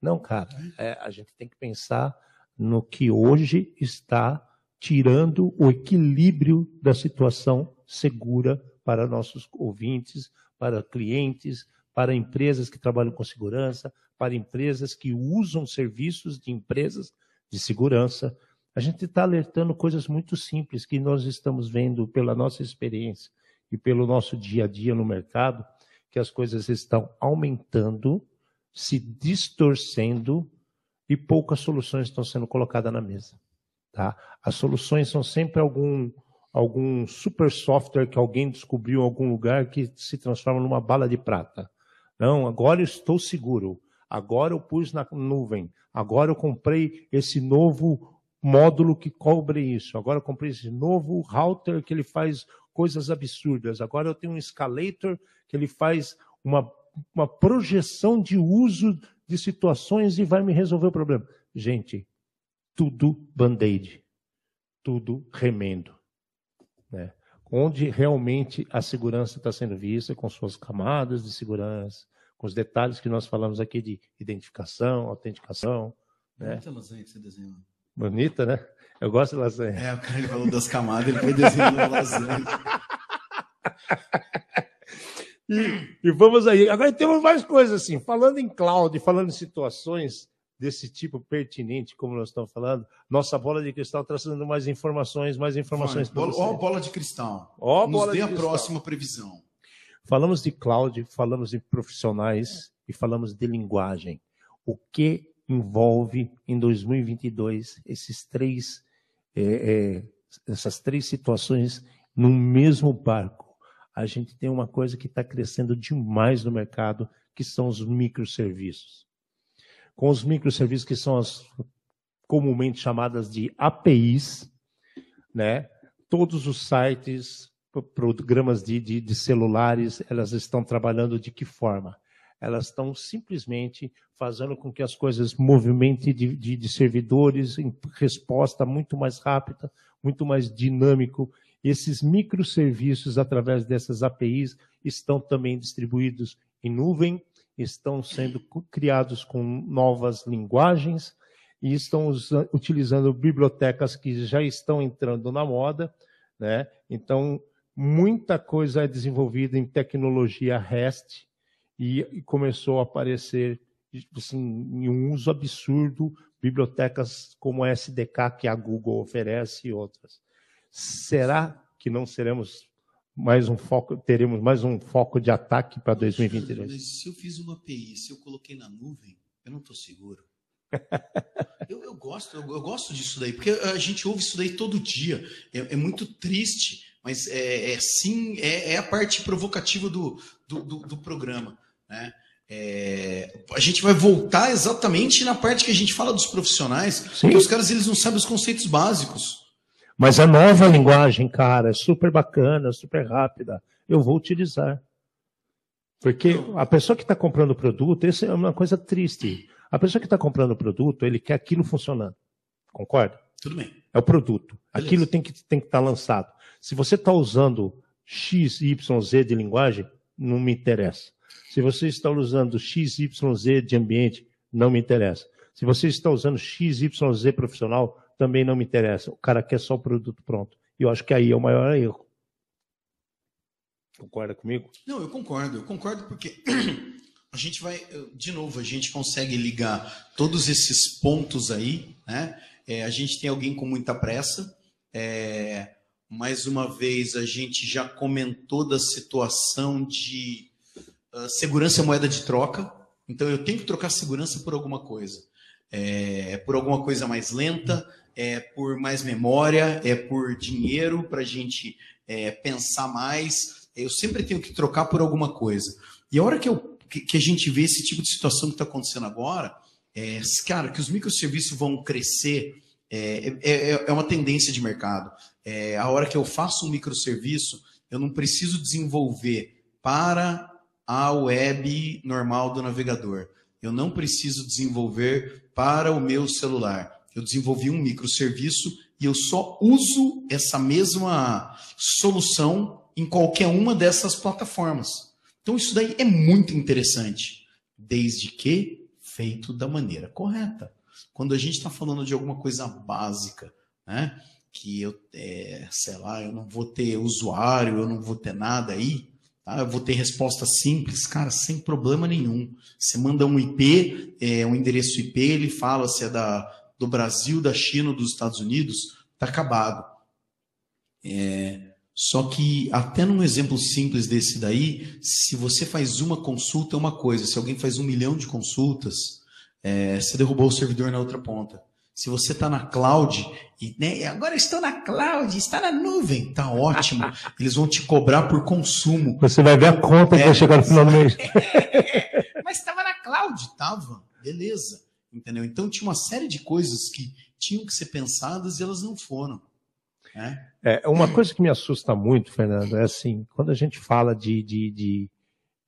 Não, cara, é, a gente tem que pensar no que hoje está tirando o equilíbrio da situação segura para nossos ouvintes, para clientes, para empresas que trabalham com segurança, para empresas que usam serviços de empresas de segurança. A gente está alertando coisas muito simples que nós estamos vendo pela nossa experiência e pelo nosso dia a dia no mercado, que as coisas estão aumentando, se distorcendo e poucas soluções estão sendo colocadas na mesa. Tá? As soluções são sempre algum, algum super software que alguém descobriu em algum lugar que se transforma numa bala de prata. Não, agora eu estou seguro. Agora eu pus na nuvem. Agora eu comprei esse novo módulo que cobre isso. Agora eu comprei esse novo router que ele faz coisas absurdas. Agora eu tenho um escalator que ele faz uma, uma projeção de uso de situações e vai me resolver o problema. Gente, tudo band-aid, tudo remendo. Né? Onde realmente a segurança está sendo vista com suas camadas de segurança, com os detalhes que nós falamos aqui de identificação, autenticação. Né? Bonita lasanha que você desenhou. Bonita, né? Eu gosto de lasanha. É, o cara ele falou das camadas, ele foi desenhando lasanha. E, e, vamos aí. Agora temos mais coisas assim. Falando em cloud, falando em situações desse tipo pertinente, como nós estamos falando, nossa bola de cristal trazendo mais informações, mais informações. Bola, ó, bola de cristal. Ó, Nos bola dê de a cristal. próxima previsão. Falamos de cloud, falamos de profissionais e falamos de linguagem. O que envolve em 2022 esses três, é, é, essas três situações no mesmo barco? A gente tem uma coisa que está crescendo demais no mercado, que são os microserviços. Com os microserviços que são as comumente chamadas de APIs, né? Todos os sites, programas de, de, de celulares, elas estão trabalhando de que forma? Elas estão simplesmente fazendo com que as coisas movimentem de, de, de, servidores em resposta muito mais rápida, muito mais dinâmico. Esses microserviços, através dessas APIs, estão também distribuídos em nuvem, estão sendo criados com novas linguagens e estão utilizando bibliotecas que já estão entrando na moda, né? Então, muita coisa é desenvolvida em tecnologia REST e começou a aparecer assim, em um uso absurdo bibliotecas como a SDK que a Google oferece e outras. Será que não seremos mais um foco, teremos mais um foco de ataque para 2022? Mas se eu fiz uma API, se eu coloquei na nuvem, eu não estou seguro. eu, eu, gosto, eu, eu, gosto disso daí, porque a gente ouve isso daí todo dia. É, é muito triste, mas é, é sim, é, é, a parte provocativa do, do, do, do programa. Né? É, a gente vai voltar exatamente na parte que a gente fala dos profissionais, Sim. porque os caras eles não sabem os conceitos básicos. Mas a nova linguagem, cara, é super bacana, super rápida. Eu vou utilizar. Porque a pessoa que está comprando o produto, isso é uma coisa triste. A pessoa que está comprando o produto, ele quer aquilo funcionando. Concorda? Tudo bem. É o produto. Beleza. Aquilo tem que estar tem que tá lançado. Se você está usando X, Y, Z de linguagem, não me interessa. Se você está usando XYZ de ambiente, não me interessa. Se você está usando XYZ profissional, também não me interessa. O cara quer só o produto pronto. E eu acho que aí é o maior erro. Concorda comigo? Não, eu concordo. Eu concordo porque a gente vai, de novo, a gente consegue ligar todos esses pontos aí, né? É, a gente tem alguém com muita pressa. É, mais uma vez, a gente já comentou da situação de uh, segurança moeda de troca. Então eu tenho que trocar segurança por alguma coisa. É, por alguma coisa mais lenta, é por mais memória, é por dinheiro para a gente é, pensar mais. Eu sempre tenho que trocar por alguma coisa. E a hora que, eu, que, que a gente vê esse tipo de situação que está acontecendo agora, é, cara, que os microserviços vão crescer, é, é, é uma tendência de mercado. É, a hora que eu faço um microserviço, eu não preciso desenvolver para a web normal do navegador. Eu não preciso desenvolver para o meu celular. Eu desenvolvi um microserviço e eu só uso essa mesma solução em qualquer uma dessas plataformas. Então isso daí é muito interessante, desde que feito da maneira correta. Quando a gente está falando de alguma coisa básica, né? Que eu, é, sei lá, eu não vou ter usuário, eu não vou ter nada aí, Ah, eu vou ter resposta simples, cara, sem problema nenhum. Você manda um IP, é, um endereço IP, ele fala se é da, do Brasil, da China ou dos Estados Unidos, tá acabado. É, só que até num exemplo simples desse daí, se você faz uma consulta é uma coisa, se alguém faz um milhão de consultas, é, você derrubou o servidor na outra ponta. Se você está na cloud, e né, agora estou na cloud, está na nuvem, tá ótimo. Eles vão te cobrar por consumo. Você vai ver a conta que É. vai chegar no final do mês. Mas estava na cloud, tava, beleza, entendeu? Então tinha uma série de coisas que tinham que ser pensadas e elas não foram. Né? É, uma coisa que me assusta muito, Fernando, é assim, quando a gente fala de, de, de,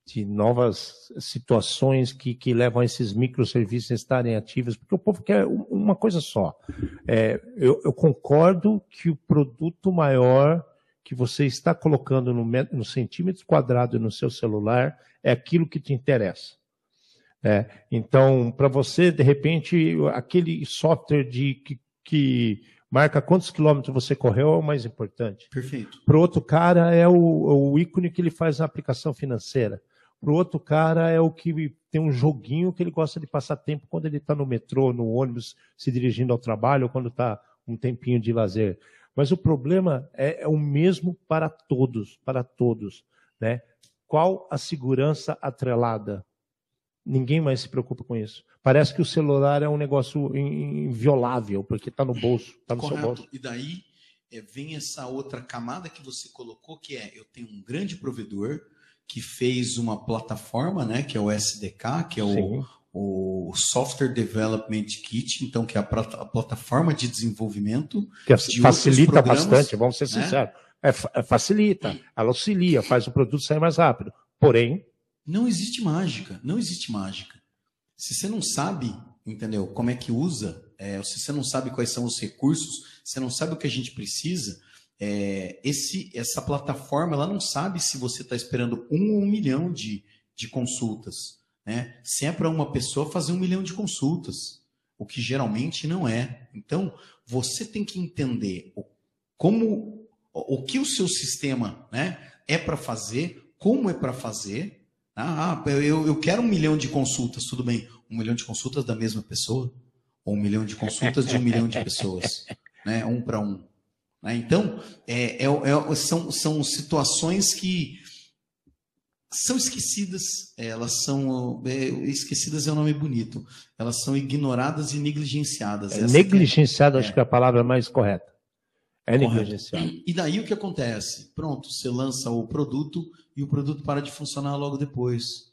de novas situações que, que levam a esses microserviços a estarem ativos, porque o povo quer um- uma coisa só. É, eu, eu concordo que o produto maior que você está colocando no, no centímetro quadrado no seu celular é aquilo que te interessa. É, então, para você, de repente, aquele software de, que, que marca quantos quilômetros você correu é o mais importante. Perfeito. Para o outro cara é o, o ícone que ele faz na aplicação financeira. Para o outro cara é o que tem um joguinho que ele gosta de passar tempo quando ele está no metrô, no ônibus, se dirigindo ao trabalho, ou quando está um tempinho de lazer. Mas o problema é, é o mesmo para todos, para todos. Né? Qual a segurança atrelada? Ninguém mais se preocupa com isso. Parece que o celular é um negócio in- inviolável, porque está no bolso, está no seu bolso. Correto. E daí é, vem essa outra camada que você colocou, que é eu tenho um grande provedor que fez uma plataforma, né, que é o SDK, que é o, o Software Development Kit, então que é a, a plataforma de desenvolvimento. que de facilita bastante, vamos ser né? sinceros. É, é, facilita, ela auxilia, faz o produto sair mais rápido. Porém, Não existe mágica, não existe mágica. Se você não sabe, entendeu, como é que usa, é, se você não sabe quais são os recursos, você não sabe o que a gente precisa, é, esse, essa plataforma ela não sabe se você está esperando um ou um milhão de, de consultas. Né? Se é para uma pessoa fazer um milhão de consultas, o que geralmente não é. Então, você tem que entender o, como o, que o seu sistema né, é para fazer, como é para fazer. Ah, eu, eu quero um milhão de consultas, tudo bem. Um milhão de consultas da mesma pessoa? Ou um milhão de consultas de um milhão de pessoas? Né? Um para um. Né? Então, é, é- é- são, são situações que são esquecidas, elas são. é, esquecidas é um nome bonito. Elas são ignoradas e negligenciadas. é é. acho que é a palavra mais correta. É negligenciado. E daí o que acontece? Pronto, você lança o produto e o produto para de funcionar logo depois.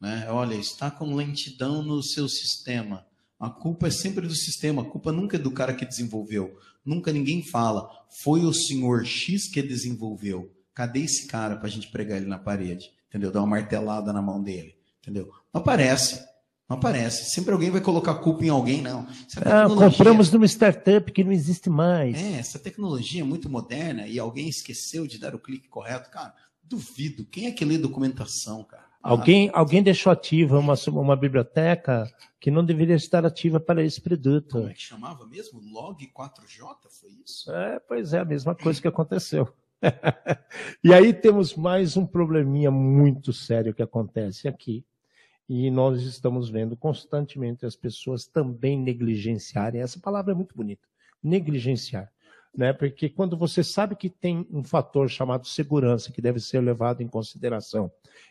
Né? Olha, está com lentidão no seu sistema. A culpa é sempre do sistema, a culpa nunca é do cara que desenvolveu. Nunca ninguém fala, foi o senhor X que desenvolveu. Cadê esse cara para a gente pregar ele na parede? Entendeu? Dar uma martelada na mão dele. Entendeu? Não aparece. Não aparece. Sempre alguém vai colocar culpa em alguém, não. Ah, compramos numa startup que não existe mais. é, essa tecnologia é muito moderna e alguém esqueceu de dar o clique correto. Cara, duvido. Quem é que lê documentação, cara? Alguém, alguém deixou ativa uma, uma biblioteca que não deveria estar ativa para esse produto. Como é que chamava mesmo? Log 4J? Foi isso? É, pois é, a mesma coisa que aconteceu. e aí temos mais um probleminha muito sério que acontece aqui. E nós estamos vendo constantemente as pessoas também negligenciarem. Essa palavra é muito bonita. Negligenciar. Né? Porque quando você sabe que tem um fator chamado segurança que deve ser levado em consideração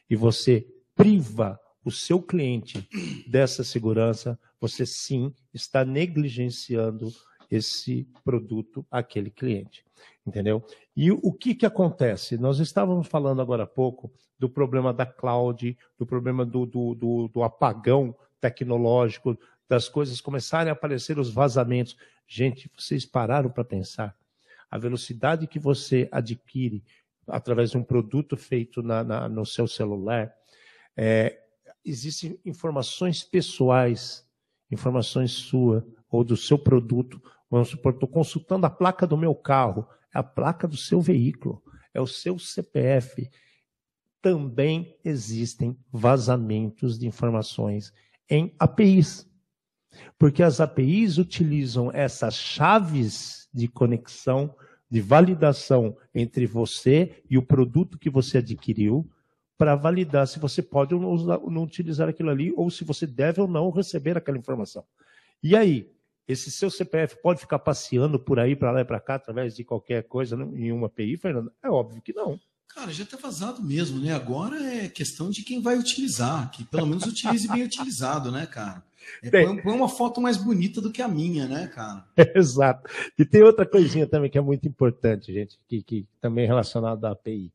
e você priva o seu cliente dessa segurança, você sim está negligenciando esse produto àquele cliente. Entendeu? E o que, que acontece? Nós estávamos falando agora há pouco do problema da cloud, do problema do, do, do, do apagão tecnológico, das coisas começarem a aparecer os vazamentos. Gente, vocês pararam para pensar? A velocidade que você adquire através de um produto feito na, na, no seu celular, é, existem informações pessoais, informações sua ou do seu produto. Vamos supor, estou consultando a placa do meu carro, é a placa do seu veículo, é o seu CPF. Também existem vazamentos de informações em APIs. Porque as APIs utilizam essas chaves de conexão, de validação entre você e o produto que você adquiriu, para validar se você pode ou não, utilizar aquilo ali, ou se você deve ou não receber aquela informação. E aí, esse seu CPF pode ficar passeando por aí, para lá e para cá, através de qualquer coisa em uma API, Fernando? É óbvio que não. Cara, já está vazado mesmo, né? Agora é questão de quem vai utilizar, que pelo menos utilize bem utilizado, né, cara? É, põe, põe uma foto mais bonita do que a minha, né, cara? Exato. E tem outra coisinha também que é muito importante, gente, que, que também é relacionado à API.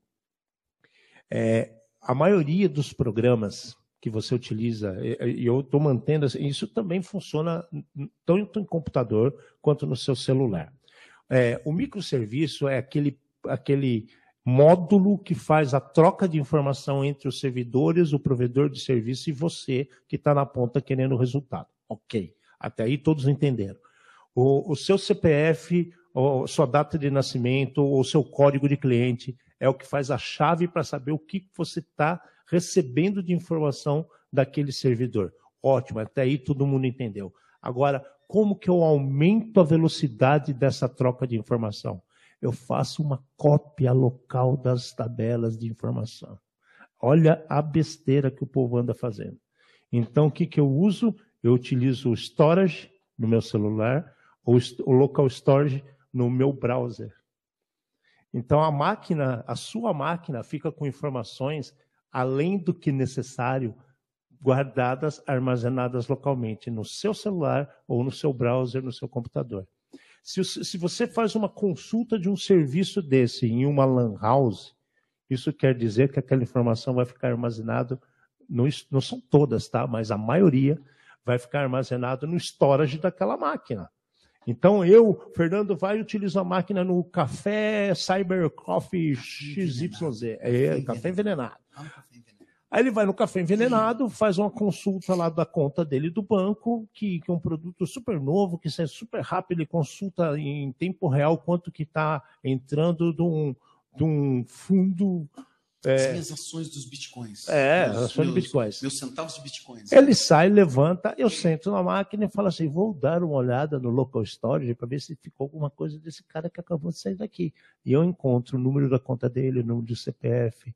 É, a maioria dos programas que você utiliza, e eu estou mantendo, assim, isso também funciona tanto em computador quanto no seu celular. É, o microserviço é aquele, aquele módulo que faz a troca de informação entre os servidores, o provedor de serviço e você que está na ponta querendo o resultado. Ok, até aí todos entenderam. O, o seu CPF, ou sua data de nascimento, ou seu código de cliente é o que faz a chave para saber o que você está recebendo de informação daquele servidor. Ótimo, até aí todo mundo entendeu. Agora, como que eu aumento a velocidade dessa troca de informação? Eu faço uma cópia local das tabelas de informação. Olha a besteira que o povo anda fazendo. Então, o que, que eu uso? Eu utilizo o storage no meu celular, ou o local storage no meu browser. Então a máquina, a sua máquina fica com informações além do que necessário guardadas, armazenadas localmente no seu celular ou no seu browser, no seu computador. Se, se você faz uma consulta de um serviço desse em uma LAN house, isso quer dizer que aquela informação vai ficar armazenada, no, não são todas, tá? Mas a maioria vai ficar armazenada no storage daquela máquina. Então eu, Fernando, vai e utilizo a máquina no café Cyber Coffee XYZ. É, café envenenado. Aí ele vai no café envenenado, faz uma consulta lá da conta dele do banco, que, que é um produto super novo, que é super rápido, ele consulta em tempo real quanto que está entrando de um, de um fundo é, as ações dos bitcoins. É, as ações dos bitcoins. Meus centavos de bitcoins. Ele sai, levanta, eu sento na máquina e falo assim: vou dar uma olhada no local storage para ver se ficou alguma coisa desse cara que acabou de sair daqui. E eu encontro o número da conta dele, o número do CPF.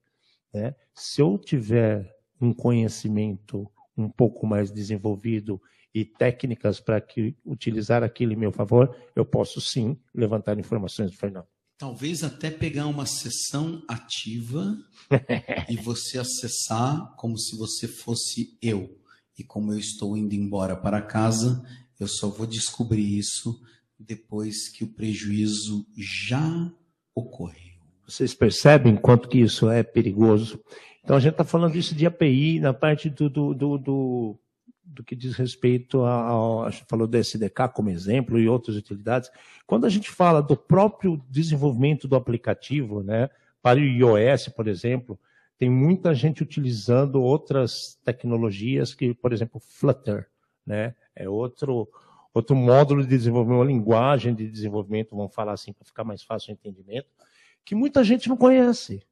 Né? Se eu tiver um conhecimento um pouco mais desenvolvido e técnicas para utilizar aquilo em meu favor, eu posso sim levantar informações do Fernando. Talvez até pegar uma sessão ativa e você acessar como se você fosse eu. E como eu estou indo embora para casa, eu só vou descobrir isso depois que o prejuízo já ocorreu. Vocês percebem quanto que isso é perigoso? Então a gente está falando isso de API na parte do, do, do, do do que diz respeito ao, a gente falou do SDK como exemplo e outras utilidades. Quando a gente fala do próprio desenvolvimento do aplicativo, né, para o iOS, por exemplo, tem muita gente utilizando outras tecnologias que, por exemplo, Flutter, né, é outro outro módulo de desenvolvimento, uma linguagem de desenvolvimento, vamos falar assim para ficar mais fácil o entendimento, que muita gente não conhece.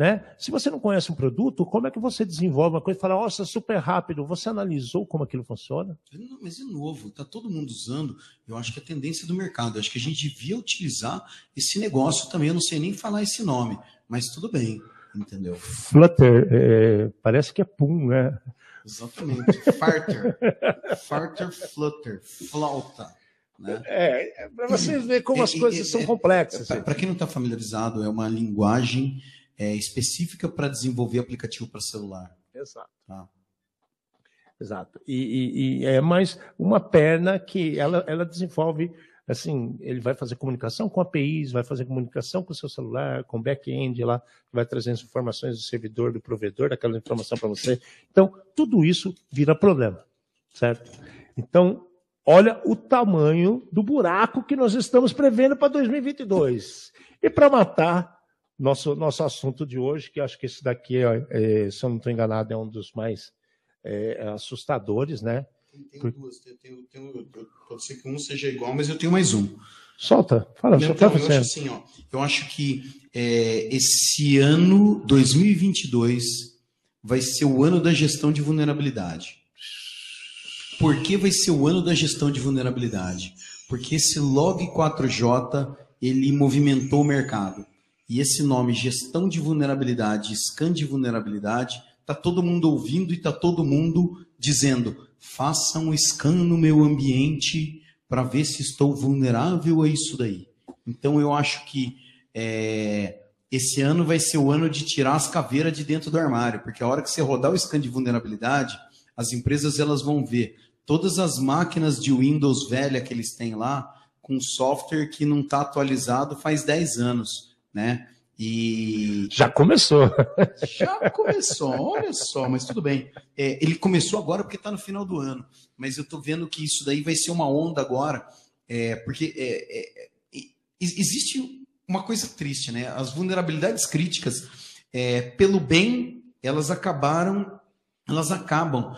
Né? Se você não conhece um produto, como é que você desenvolve uma coisa e fala, nossa, super rápido? Você analisou como aquilo funciona? Mas de novo, está todo mundo usando. Eu acho que é a tendência do mercado. Eu acho que a gente devia utilizar esse negócio também. Eu não sei nem falar esse nome, mas tudo bem, entendeu? Flutter, é, parece que é Pum, né? Exatamente. Farter. Farter, Flutter, flauta. Né? É, é para vocês verem como as é, coisas é, são complexas. Para quem não está familiarizado, é uma linguagem é, específica para desenvolver aplicativo para celular. Exato. Tá? Exato. E, e, e, é mais uma perna que ela, ela desenvolve, assim, ele vai fazer comunicação com APIs, vai fazer comunicação com o seu celular, com back-end lá, vai trazer as informações do servidor, do provedor, daquela informação para você. Então, tudo isso vira problema, certo? Então, olha o tamanho do buraco que nós estamos prevendo para 2022. E para matar nosso, nosso assunto de hoje, que acho que esse daqui, é, é, se eu não estou enganado, é um dos mais é, assustadores, né? Tem, tem duas, tem, tem, tem, pode ser que um seja igual, mas eu tenho mais um. Solta, fala, não, então, eu acho assim, ó, eu acho que é, esse ano 2022 vai ser o ano da gestão de vulnerabilidade. Por que vai ser o ano da gestão de vulnerabilidade? Porque esse log 4J ele movimentou o mercado. E esse nome, gestão de vulnerabilidade, scan de vulnerabilidade, está todo mundo ouvindo e está todo mundo dizendo: faça um scan no meu ambiente para ver se estou vulnerável a isso daí. Então eu acho que é, esse ano vai ser o ano de tirar as caveiras de dentro do armário, porque a hora que você rodar o scan de vulnerabilidade, as empresas elas vão ver todas as máquinas de Windows velha que eles têm lá com software que não está atualizado faz 10 anos, né? E já começou. Já começou, olha só, mas tudo bem. É, ele começou agora porque está no final do ano, mas eu estou vendo que isso daí vai ser uma onda agora, é, porque é, é, é existe uma coisa triste, né? As vulnerabilidades críticas, é, pelo bem, elas acabaram, elas acabam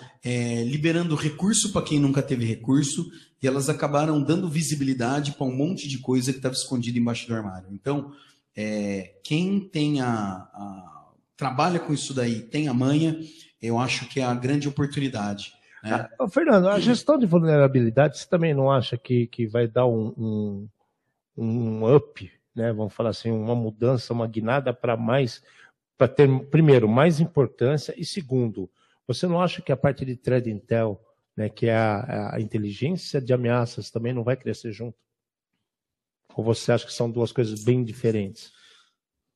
liberando recurso para quem nunca teve recurso e elas acabaram dando visibilidade para um monte de coisa que estava escondida embaixo do armário. Então é, quem tem a, a, trabalha com isso daí, tem a manha, eu acho que é a grande oportunidade. Né? Ah, Fernando, a gestão de vulnerabilidade, você também não acha que, que vai dar um, um, um up, né? vamos falar assim, uma mudança, uma guinada para mais, para ter, primeiro, mais importância, e segundo, você não acha que a parte de Thread Intel, né, que é a, a inteligência de ameaças, também não vai crescer junto? Ou você acha que são duas coisas bem diferentes?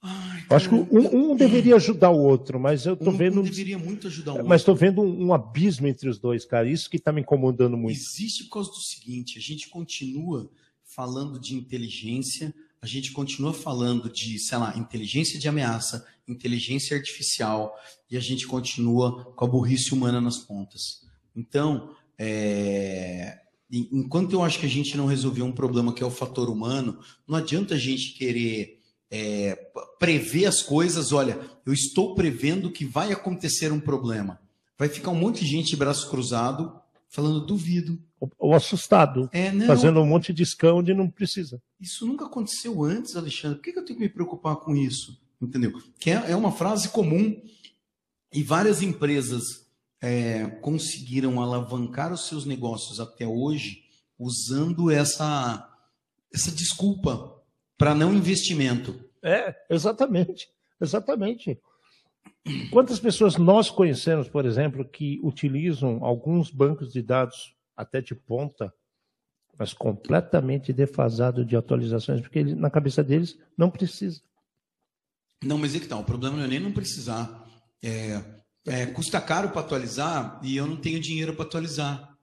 Ai, eu acho que um, um, deveria ajudar o outro, mas eu estou um, vendo. Um deveria muito ajudar o mas outro. Mas estou vendo um, um, abismo entre os dois, cara. Isso que está me incomodando muito. Existe por causa do seguinte: a gente continua falando de inteligência, a gente continua falando de, sei lá, inteligência de ameaça, inteligência artificial, e a gente continua com a burrice humana nas pontas. Então, é, enquanto eu acho que a gente não resolveu um problema que é o fator humano, não adianta a gente querer é, prever as coisas. Olha, eu estou prevendo que vai acontecer um problema. Vai ficar um monte de gente de braço cruzado falando duvido. Ou assustado, é, não, fazendo um monte de escão onde não precisa. Isso nunca aconteceu antes, Alexandre. Por que eu tenho que me preocupar com isso? Entendeu? Que é, é uma frase comum e várias empresas é, conseguiram alavancar os seus negócios até hoje usando essa, essa desculpa para não investimento. É, exatamente. Exatamente. Quantas pessoas nós conhecemos, por exemplo, que utilizam alguns bancos de dados até de ponta, mas completamente defasado de atualizações, porque ele, na cabeça deles não precisa. Não, mas é que tá, o problema não é nem não precisar. É, é, custa caro para atualizar e eu não tenho dinheiro para atualizar.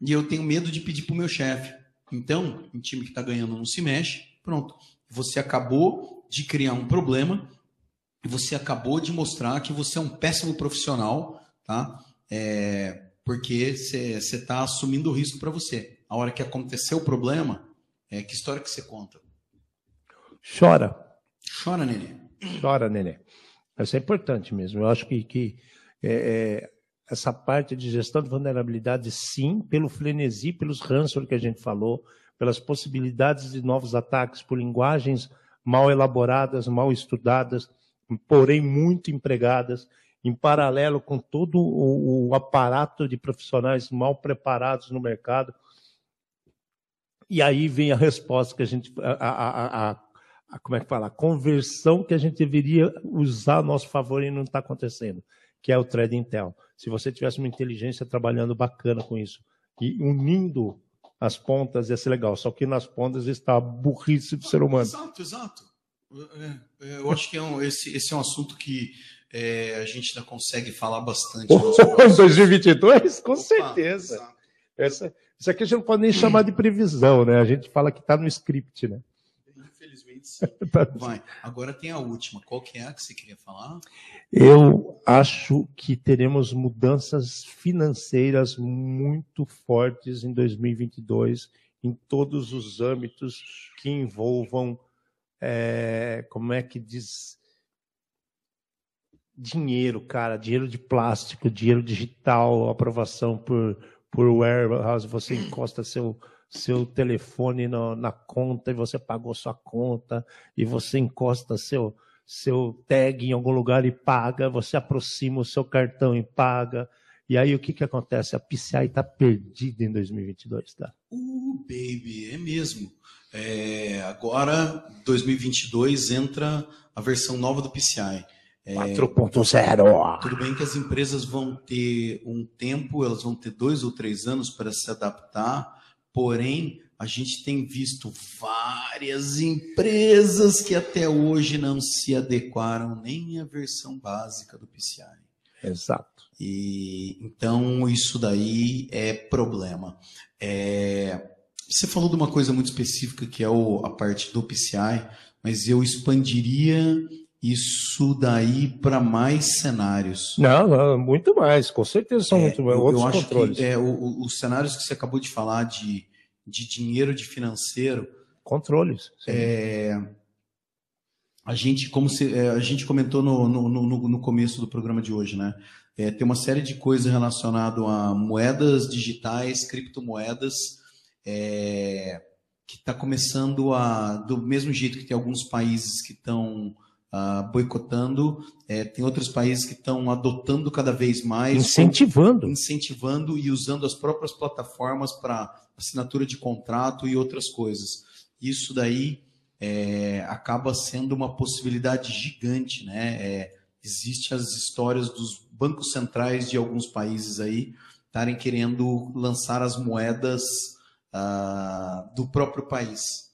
E eu tenho medo de pedir para o meu chefe. Então, um time que está ganhando não se mexe. Pronto. Você acabou de criar um problema e você acabou de mostrar que você é um péssimo profissional, tá? É, porque você está assumindo o risco para você. A hora que aconteceu o problema, é, que história que você conta? Chora. Chora, nenê. Chora, nenê. Isso é importante mesmo. Eu acho que, que é, é, essa parte de gestão de vulnerabilidade, sim, pelo frenesi, pelos ransomware que a gente falou, pelas possibilidades de novos ataques, por linguagens mal elaboradas, mal estudadas, porém muito empregadas, em paralelo com todo o, o aparato de profissionais mal preparados no mercado. E aí vem a resposta que a gente, a, a, a, a como é que fala, a conversão que a gente deveria usar a nosso favor e não está acontecendo que é o Thread Intel. Se você tivesse uma inteligência trabalhando bacana com isso e unindo as pontas, ia ser legal. Só que nas pontas está a burrice do ser humano. Exato, exato. É, é, eu acho que é um, esse, esse é um assunto que é, a gente ainda consegue falar bastante. Em 2022? Com Opa, certeza. Essa, isso aqui a gente não pode nem chamar de previsão, né? A gente fala que está no script, né? Tá Vai. Agora tem a última. Qual que é a que você queria falar? Eu acho que teremos mudanças financeiras muito fortes em 2022 em todos os âmbitos que envolvam, é, como é que diz, dinheiro, cara, dinheiro de plástico, dinheiro digital, aprovação por, por warehouse, você encosta seu seu telefone no, na conta e você pagou sua conta e você encosta seu seu tag em algum lugar e paga, você aproxima o seu cartão e paga. E aí o que, que acontece? A PCI está perdida em 2022, tá? Uh, baby, é mesmo. É, agora, 2022, entra a versão nova do PCI. É, 4.0. Tudo bem que as empresas vão ter um tempo, elas vão ter dois ou três anos para se adaptar, porém, a gente tem visto várias empresas que até hoje não se adequaram nem à versão básica do PCI. Exato. E então isso daí é problema. É, você falou de uma coisa muito específica que é o, a parte do PCI, mas eu expandiria isso daí para mais cenários. Não, não, muito mais, com certeza são é, muito mais. Outros eu acho controles. Que, é, o, os cenários que você acabou de falar de, de dinheiro de financeiro. Controles. É, a gente, como se, é, a gente comentou no, no, no, no, começo do programa de hoje, né? É, tem uma série de coisas relacionadas a moedas digitais, criptomoedas, é, que está começando a, do mesmo jeito que tem alguns países que estão uh, boicotando, é, tem outros países que estão adotando cada vez mais. Incentivando. Incentivando e usando as próprias plataformas para assinatura de contrato e outras coisas. Isso daí é, acaba sendo uma possibilidade gigante, né? É, existe as histórias dos bancos centrais de alguns países aí estarem querendo lançar as moedas uh, do próprio país,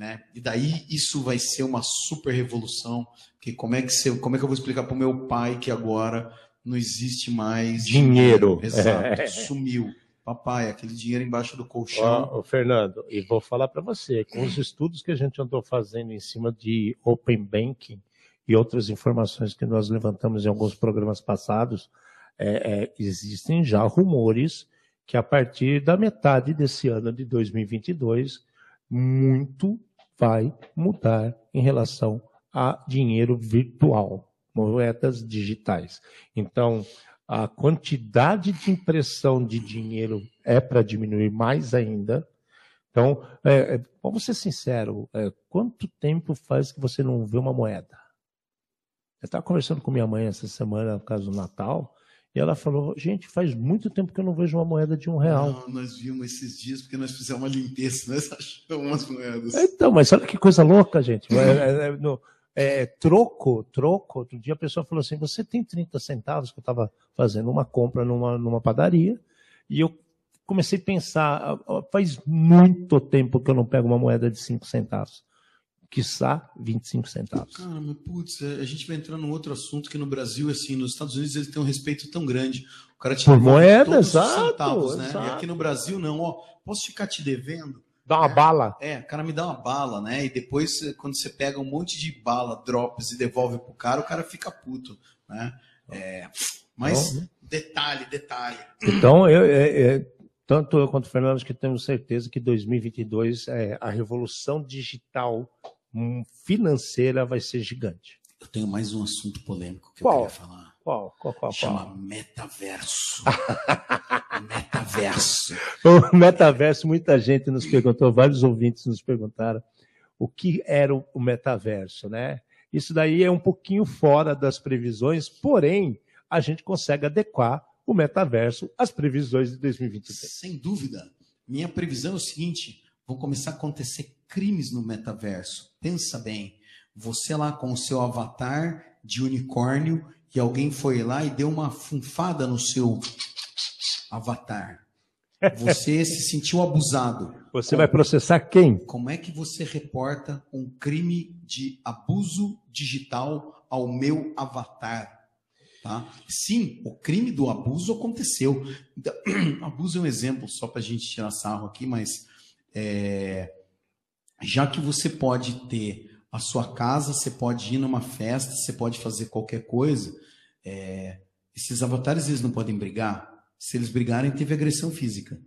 né? E daí isso vai ser uma super revolução, que como é que você, como é que eu vou explicar para o meu pai que agora não existe mais dinheiro, dinheiro. exato, sumiu. Papai, aquele dinheiro embaixo do colchão. Oh, Fernando, e vou falar para você, com os estudos que a gente andou fazendo em cima de Open Banking e outras informações que nós levantamos em alguns programas passados, é, é, existem já rumores que a partir da metade desse ano de 2022, muito vai mudar em relação a dinheiro virtual, moedas digitais. Então, a quantidade de impressão de dinheiro é para diminuir mais ainda. Então, é, é, vamos ser sinceros, é, quanto tempo faz que você não vê uma moeda? Eu estava conversando com minha mãe essa semana, por causa do Natal, e ela falou, gente, faz muito tempo que eu não vejo uma moeda de um real. Não, nós vimos esses dias porque nós fizemos uma limpeza, nós achamos umas moedas. Então, mas olha que coisa louca, gente. É, é, é no, é, troco, troco. Outro dia a pessoa falou assim: você tem 30 centavos? Que eu estava fazendo uma compra numa, numa padaria e eu comecei a pensar: ah, faz muito tempo que eu não pego uma moeda de 5 centavos. Quiçá 25 centavos. Cara, mas putz, é, a gente vai entrar num outro assunto que no Brasil, assim, nos Estados Unidos eles têm um respeito tão grande. O cara te Por moeda, exato, centavos, né? Exato. E aqui no Brasil, não, ó, posso ficar te devendo? Dá uma é, bala. É, o cara me dá uma bala, né? E depois, quando você pega um monte de bala, drops e devolve pro cara, o cara fica puto, né? É, mas, né? detalhe, detalhe. Então, eu, é, é, tanto eu quanto o Fernando, que temos certeza que 2022 é, a revolução digital financeira vai ser gigante. Eu tenho mais um assunto polêmico que qual? eu queria falar. Qual? Qual, qual, Chama qual? metaverso. metaverso. O metaverso, muita gente nos perguntou, vários ouvintes nos perguntaram o que era o metaverso, né? Isso daí é um pouquinho fora das previsões, porém, a gente consegue adequar o metaverso às previsões de 2023. Sem dúvida. Minha previsão é o seguinte: vão começar a acontecer crimes no metaverso. Pensa bem. Você lá com o seu avatar de unicórnio e alguém foi lá e deu uma funfada no seu avatar. Você se sentiu abusado. Você como, vai processar quem? Como é que você reporta um crime de abuso digital ao meu avatar? Tá? Sim, o crime do abuso aconteceu. Então, abuso é um exemplo, só para a gente tirar sarro aqui, mas é, já que você pode ter a sua casa, você pode ir numa festa, você pode fazer qualquer coisa, é, esses avatares eles não podem brigar. Se eles brigarem, teve agressão física.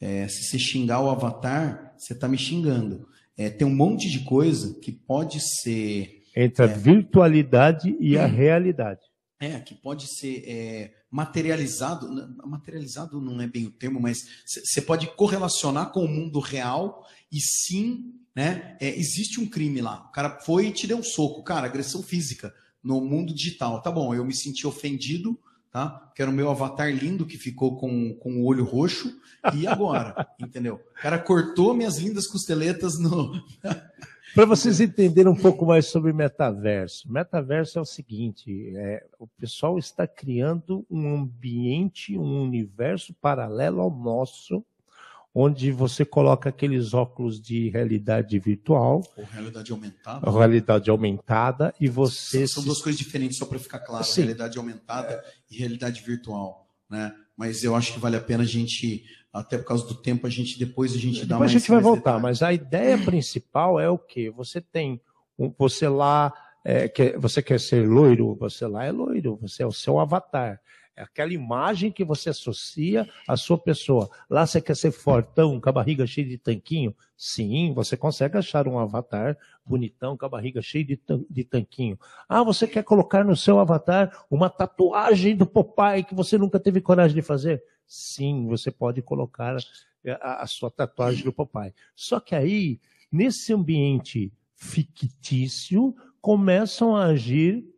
É, se você xingar o avatar, você está me xingando. É, tem um monte de coisa que pode ser. Entre a é, virtualidade e a realidade. É, que pode ser é, materializado. Materializado não é bem o termo, mas você pode correlacionar com o mundo real e sim, né? É, existe um crime lá. O cara foi e te deu um soco. Cara, agressão física no mundo digital. Tá bom, eu me senti ofendido, tá? Que era o meu avatar lindo que ficou com, com o olho roxo. E agora? entendeu? O cara cortou minhas lindas costeletas no. Para vocês entenderem um pouco mais sobre metaverso. Metaverso é o seguinte: é, o pessoal está criando um ambiente, um universo paralelo ao nosso, onde você coloca aqueles óculos de realidade virtual. Ou realidade aumentada. Realidade aumentada, e você. São, duas coisas diferentes, só para ficar claro: Sim. realidade aumentada e realidade virtual. Né? Mas eu acho que vale a pena a gente até por causa do tempo, a gente depois a gente depois dá mais. Depois a gente vai voltar, detalhe. mas a ideia principal é o quê? Você tem um, você lá é, quer, você quer ser loiro, você lá é loiro, você é o seu avatar. É aquela imagem que você associa à sua pessoa. Lá você quer ser fortão, com a barriga cheia de tanquinho? Sim, você consegue achar um avatar bonitão, com a barriga cheia de, de tanquinho. Ah, você quer colocar no seu avatar uma tatuagem do Popeye que você nunca teve coragem de fazer? Sim, você pode colocar a, a sua tatuagem do Popeye. Só que aí, nesse ambiente fictício, começam a agir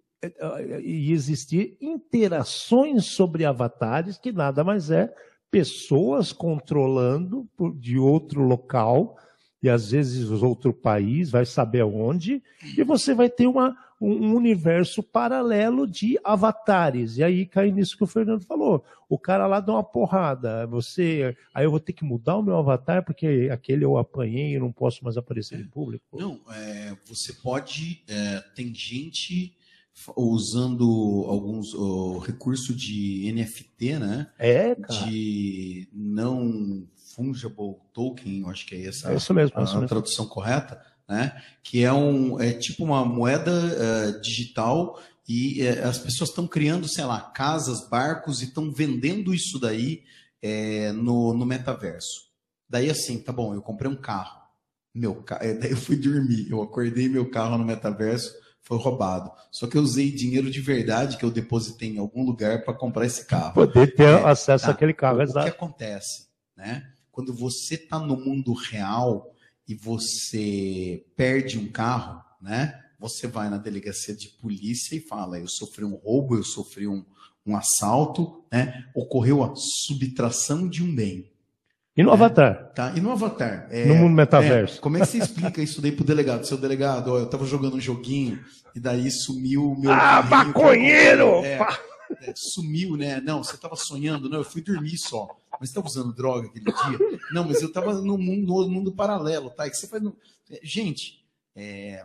e existir interações sobre avatares, que nada mais é pessoas controlando de outro local, e às vezes outro país, vai saber onde, e você vai ter uma, um universo paralelo de avatares. E aí cai nisso que o Fernando falou. O cara lá dá uma porrada. Você, aí eu vou ter que mudar o meu avatar porque aquele eu apanhei e não posso mais aparecer em público. Não, é, você pode. É, tem gente usando alguns o recurso de NFT, né? É, cara. De não fungible token, eu acho que é essa é isso mesmo, a, isso mesmo. tradução correta, né? Que é um é tipo uma moeda uh, digital e uh, as pessoas estão criando, sei lá, casas, barcos e estão vendendo isso daí uh, no, no metaverso. Daí assim, tá bom, eu comprei um carro, meu carro, daí eu fui dormir, eu acordei meu carro no metaverso foi roubado. Só que eu usei dinheiro de verdade que eu depositei em algum lugar para comprar esse carro. Poder ter é, acesso tá? àquele carro, exato. O que acontece, né? Quando você está no mundo real e você perde um carro, né? Você vai na delegacia de polícia e fala: eu sofri um roubo, eu sofri um, um assalto, né? Ocorreu a subtração de um bem. E no é, Avatar? Tá, e no Avatar. É, no mundo metaverso. É, como é que você explica isso daí pro delegado? Seu delegado, ó, eu tava jogando um joguinho e daí sumiu o meu. Ah, maconheiro! É, é, sumiu, né? Não, você tava sonhando, não, eu fui dormir só. Mas você tava usando droga aquele dia? Não, mas eu tava no mundo, no mundo paralelo, tá? E que você faz. No... É, gente, é,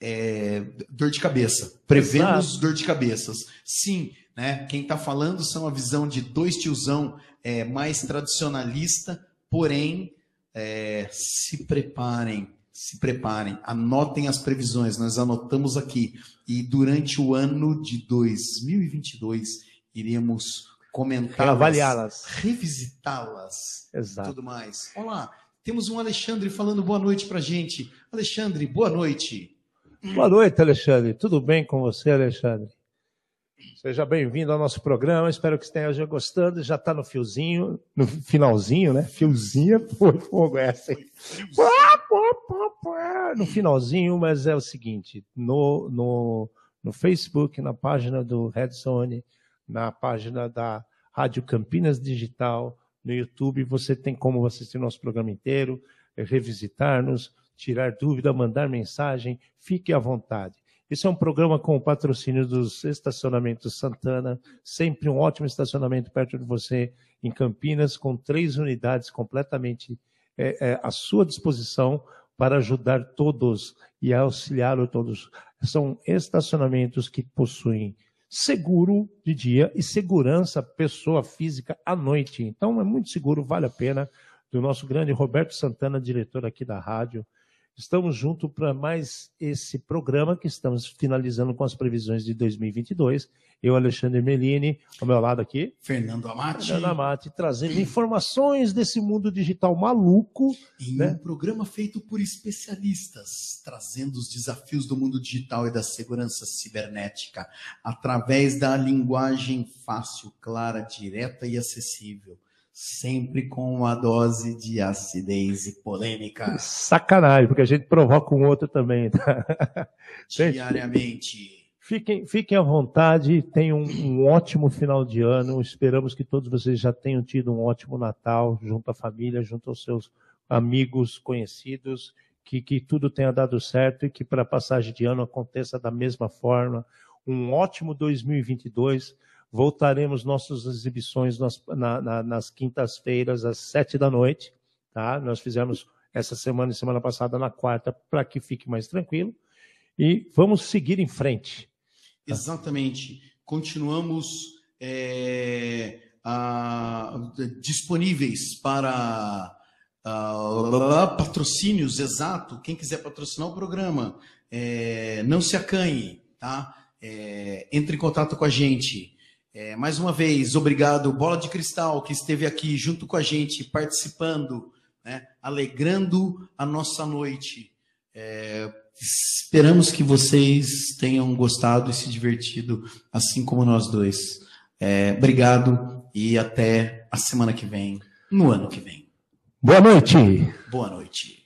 é, dor de cabeça. Prevemos Exato. dor de cabeças. Sim, né? Quem está falando são a visão de dois tiozão é, mais tradicionalista, porém, é, se preparem, se preparem, anotem as previsões, nós anotamos aqui. E durante o ano de 2022, iremos comentar, avaliá-las, revisitá-las, Exato. tudo mais. Olá, temos um Alexandre falando boa noite para gente. Alexandre, boa noite. Boa noite, Alexandre. Tudo bem com você, Alexandre? Seja bem-vindo ao nosso programa. Espero que esteja gostando. Já está no fiozinho, no finalzinho, né? Fiozinho foi fogo essa. No finalzinho, mas é o seguinte: no, no, no Facebook, na página do Red Zone, na página da Rádio Campinas Digital, no YouTube, você tem como assistir nosso programa inteiro, revisitar-nos, tirar dúvida, mandar mensagem. Fique à vontade. Isso é um programa com o patrocínio dos estacionamentos Santana, sempre um ótimo estacionamento perto de você em Campinas, com três unidades completamente é, é, à sua disposição para ajudar todos e auxiliar todos. São estacionamentos que possuem seguro de dia e segurança pessoa física à noite. Então é muito seguro, vale a pena. Do nosso grande Roberto Santana, diretor aqui da rádio, Estamos juntos para mais esse programa que estamos finalizando com as previsões de 2022. Eu, Alexandre Melini, ao meu lado aqui. Fernando Amati. Fernando Amati, trazendo informações desse mundo digital maluco. Em né? um programa feito por especialistas, trazendo os desafios do mundo digital e da segurança cibernética, através da linguagem fácil, clara, direta e acessível sempre com uma dose de acidez e polêmica. Sacanagem, porque a gente provoca um outro também. Tá? Diariamente. Fiquem, fiquem à vontade, tenham um, um, ótimo final de ano. Esperamos que todos vocês já tenham tido um ótimo Natal junto à família, junto aos seus amigos, conhecidos, que, que tudo tenha dado certo e que para a passagem de ano aconteça da mesma forma. Um ótimo 2022. Voltaremos nossas exibições nas, na, na, nas quintas-feiras, às sete da noite. Tá? Nós fizemos essa semana e semana passada na quarta, para que fique mais tranquilo. E vamos seguir em frente. Exatamente. Continuamos é, a, disponíveis para a, patrocínios, exato. Quem quiser patrocinar o programa, é, não se acanhe, tá? É, entre em contato com a gente. É, mais uma vez, obrigado, Bola de Cristal, que esteve aqui junto com a gente, participando, né, alegrando a nossa noite. É, Esperamos que vocês tenham gostado e se divertido, assim como nós dois. É, obrigado e até a semana que vem, no ano que vem. Boa noite. Boa noite.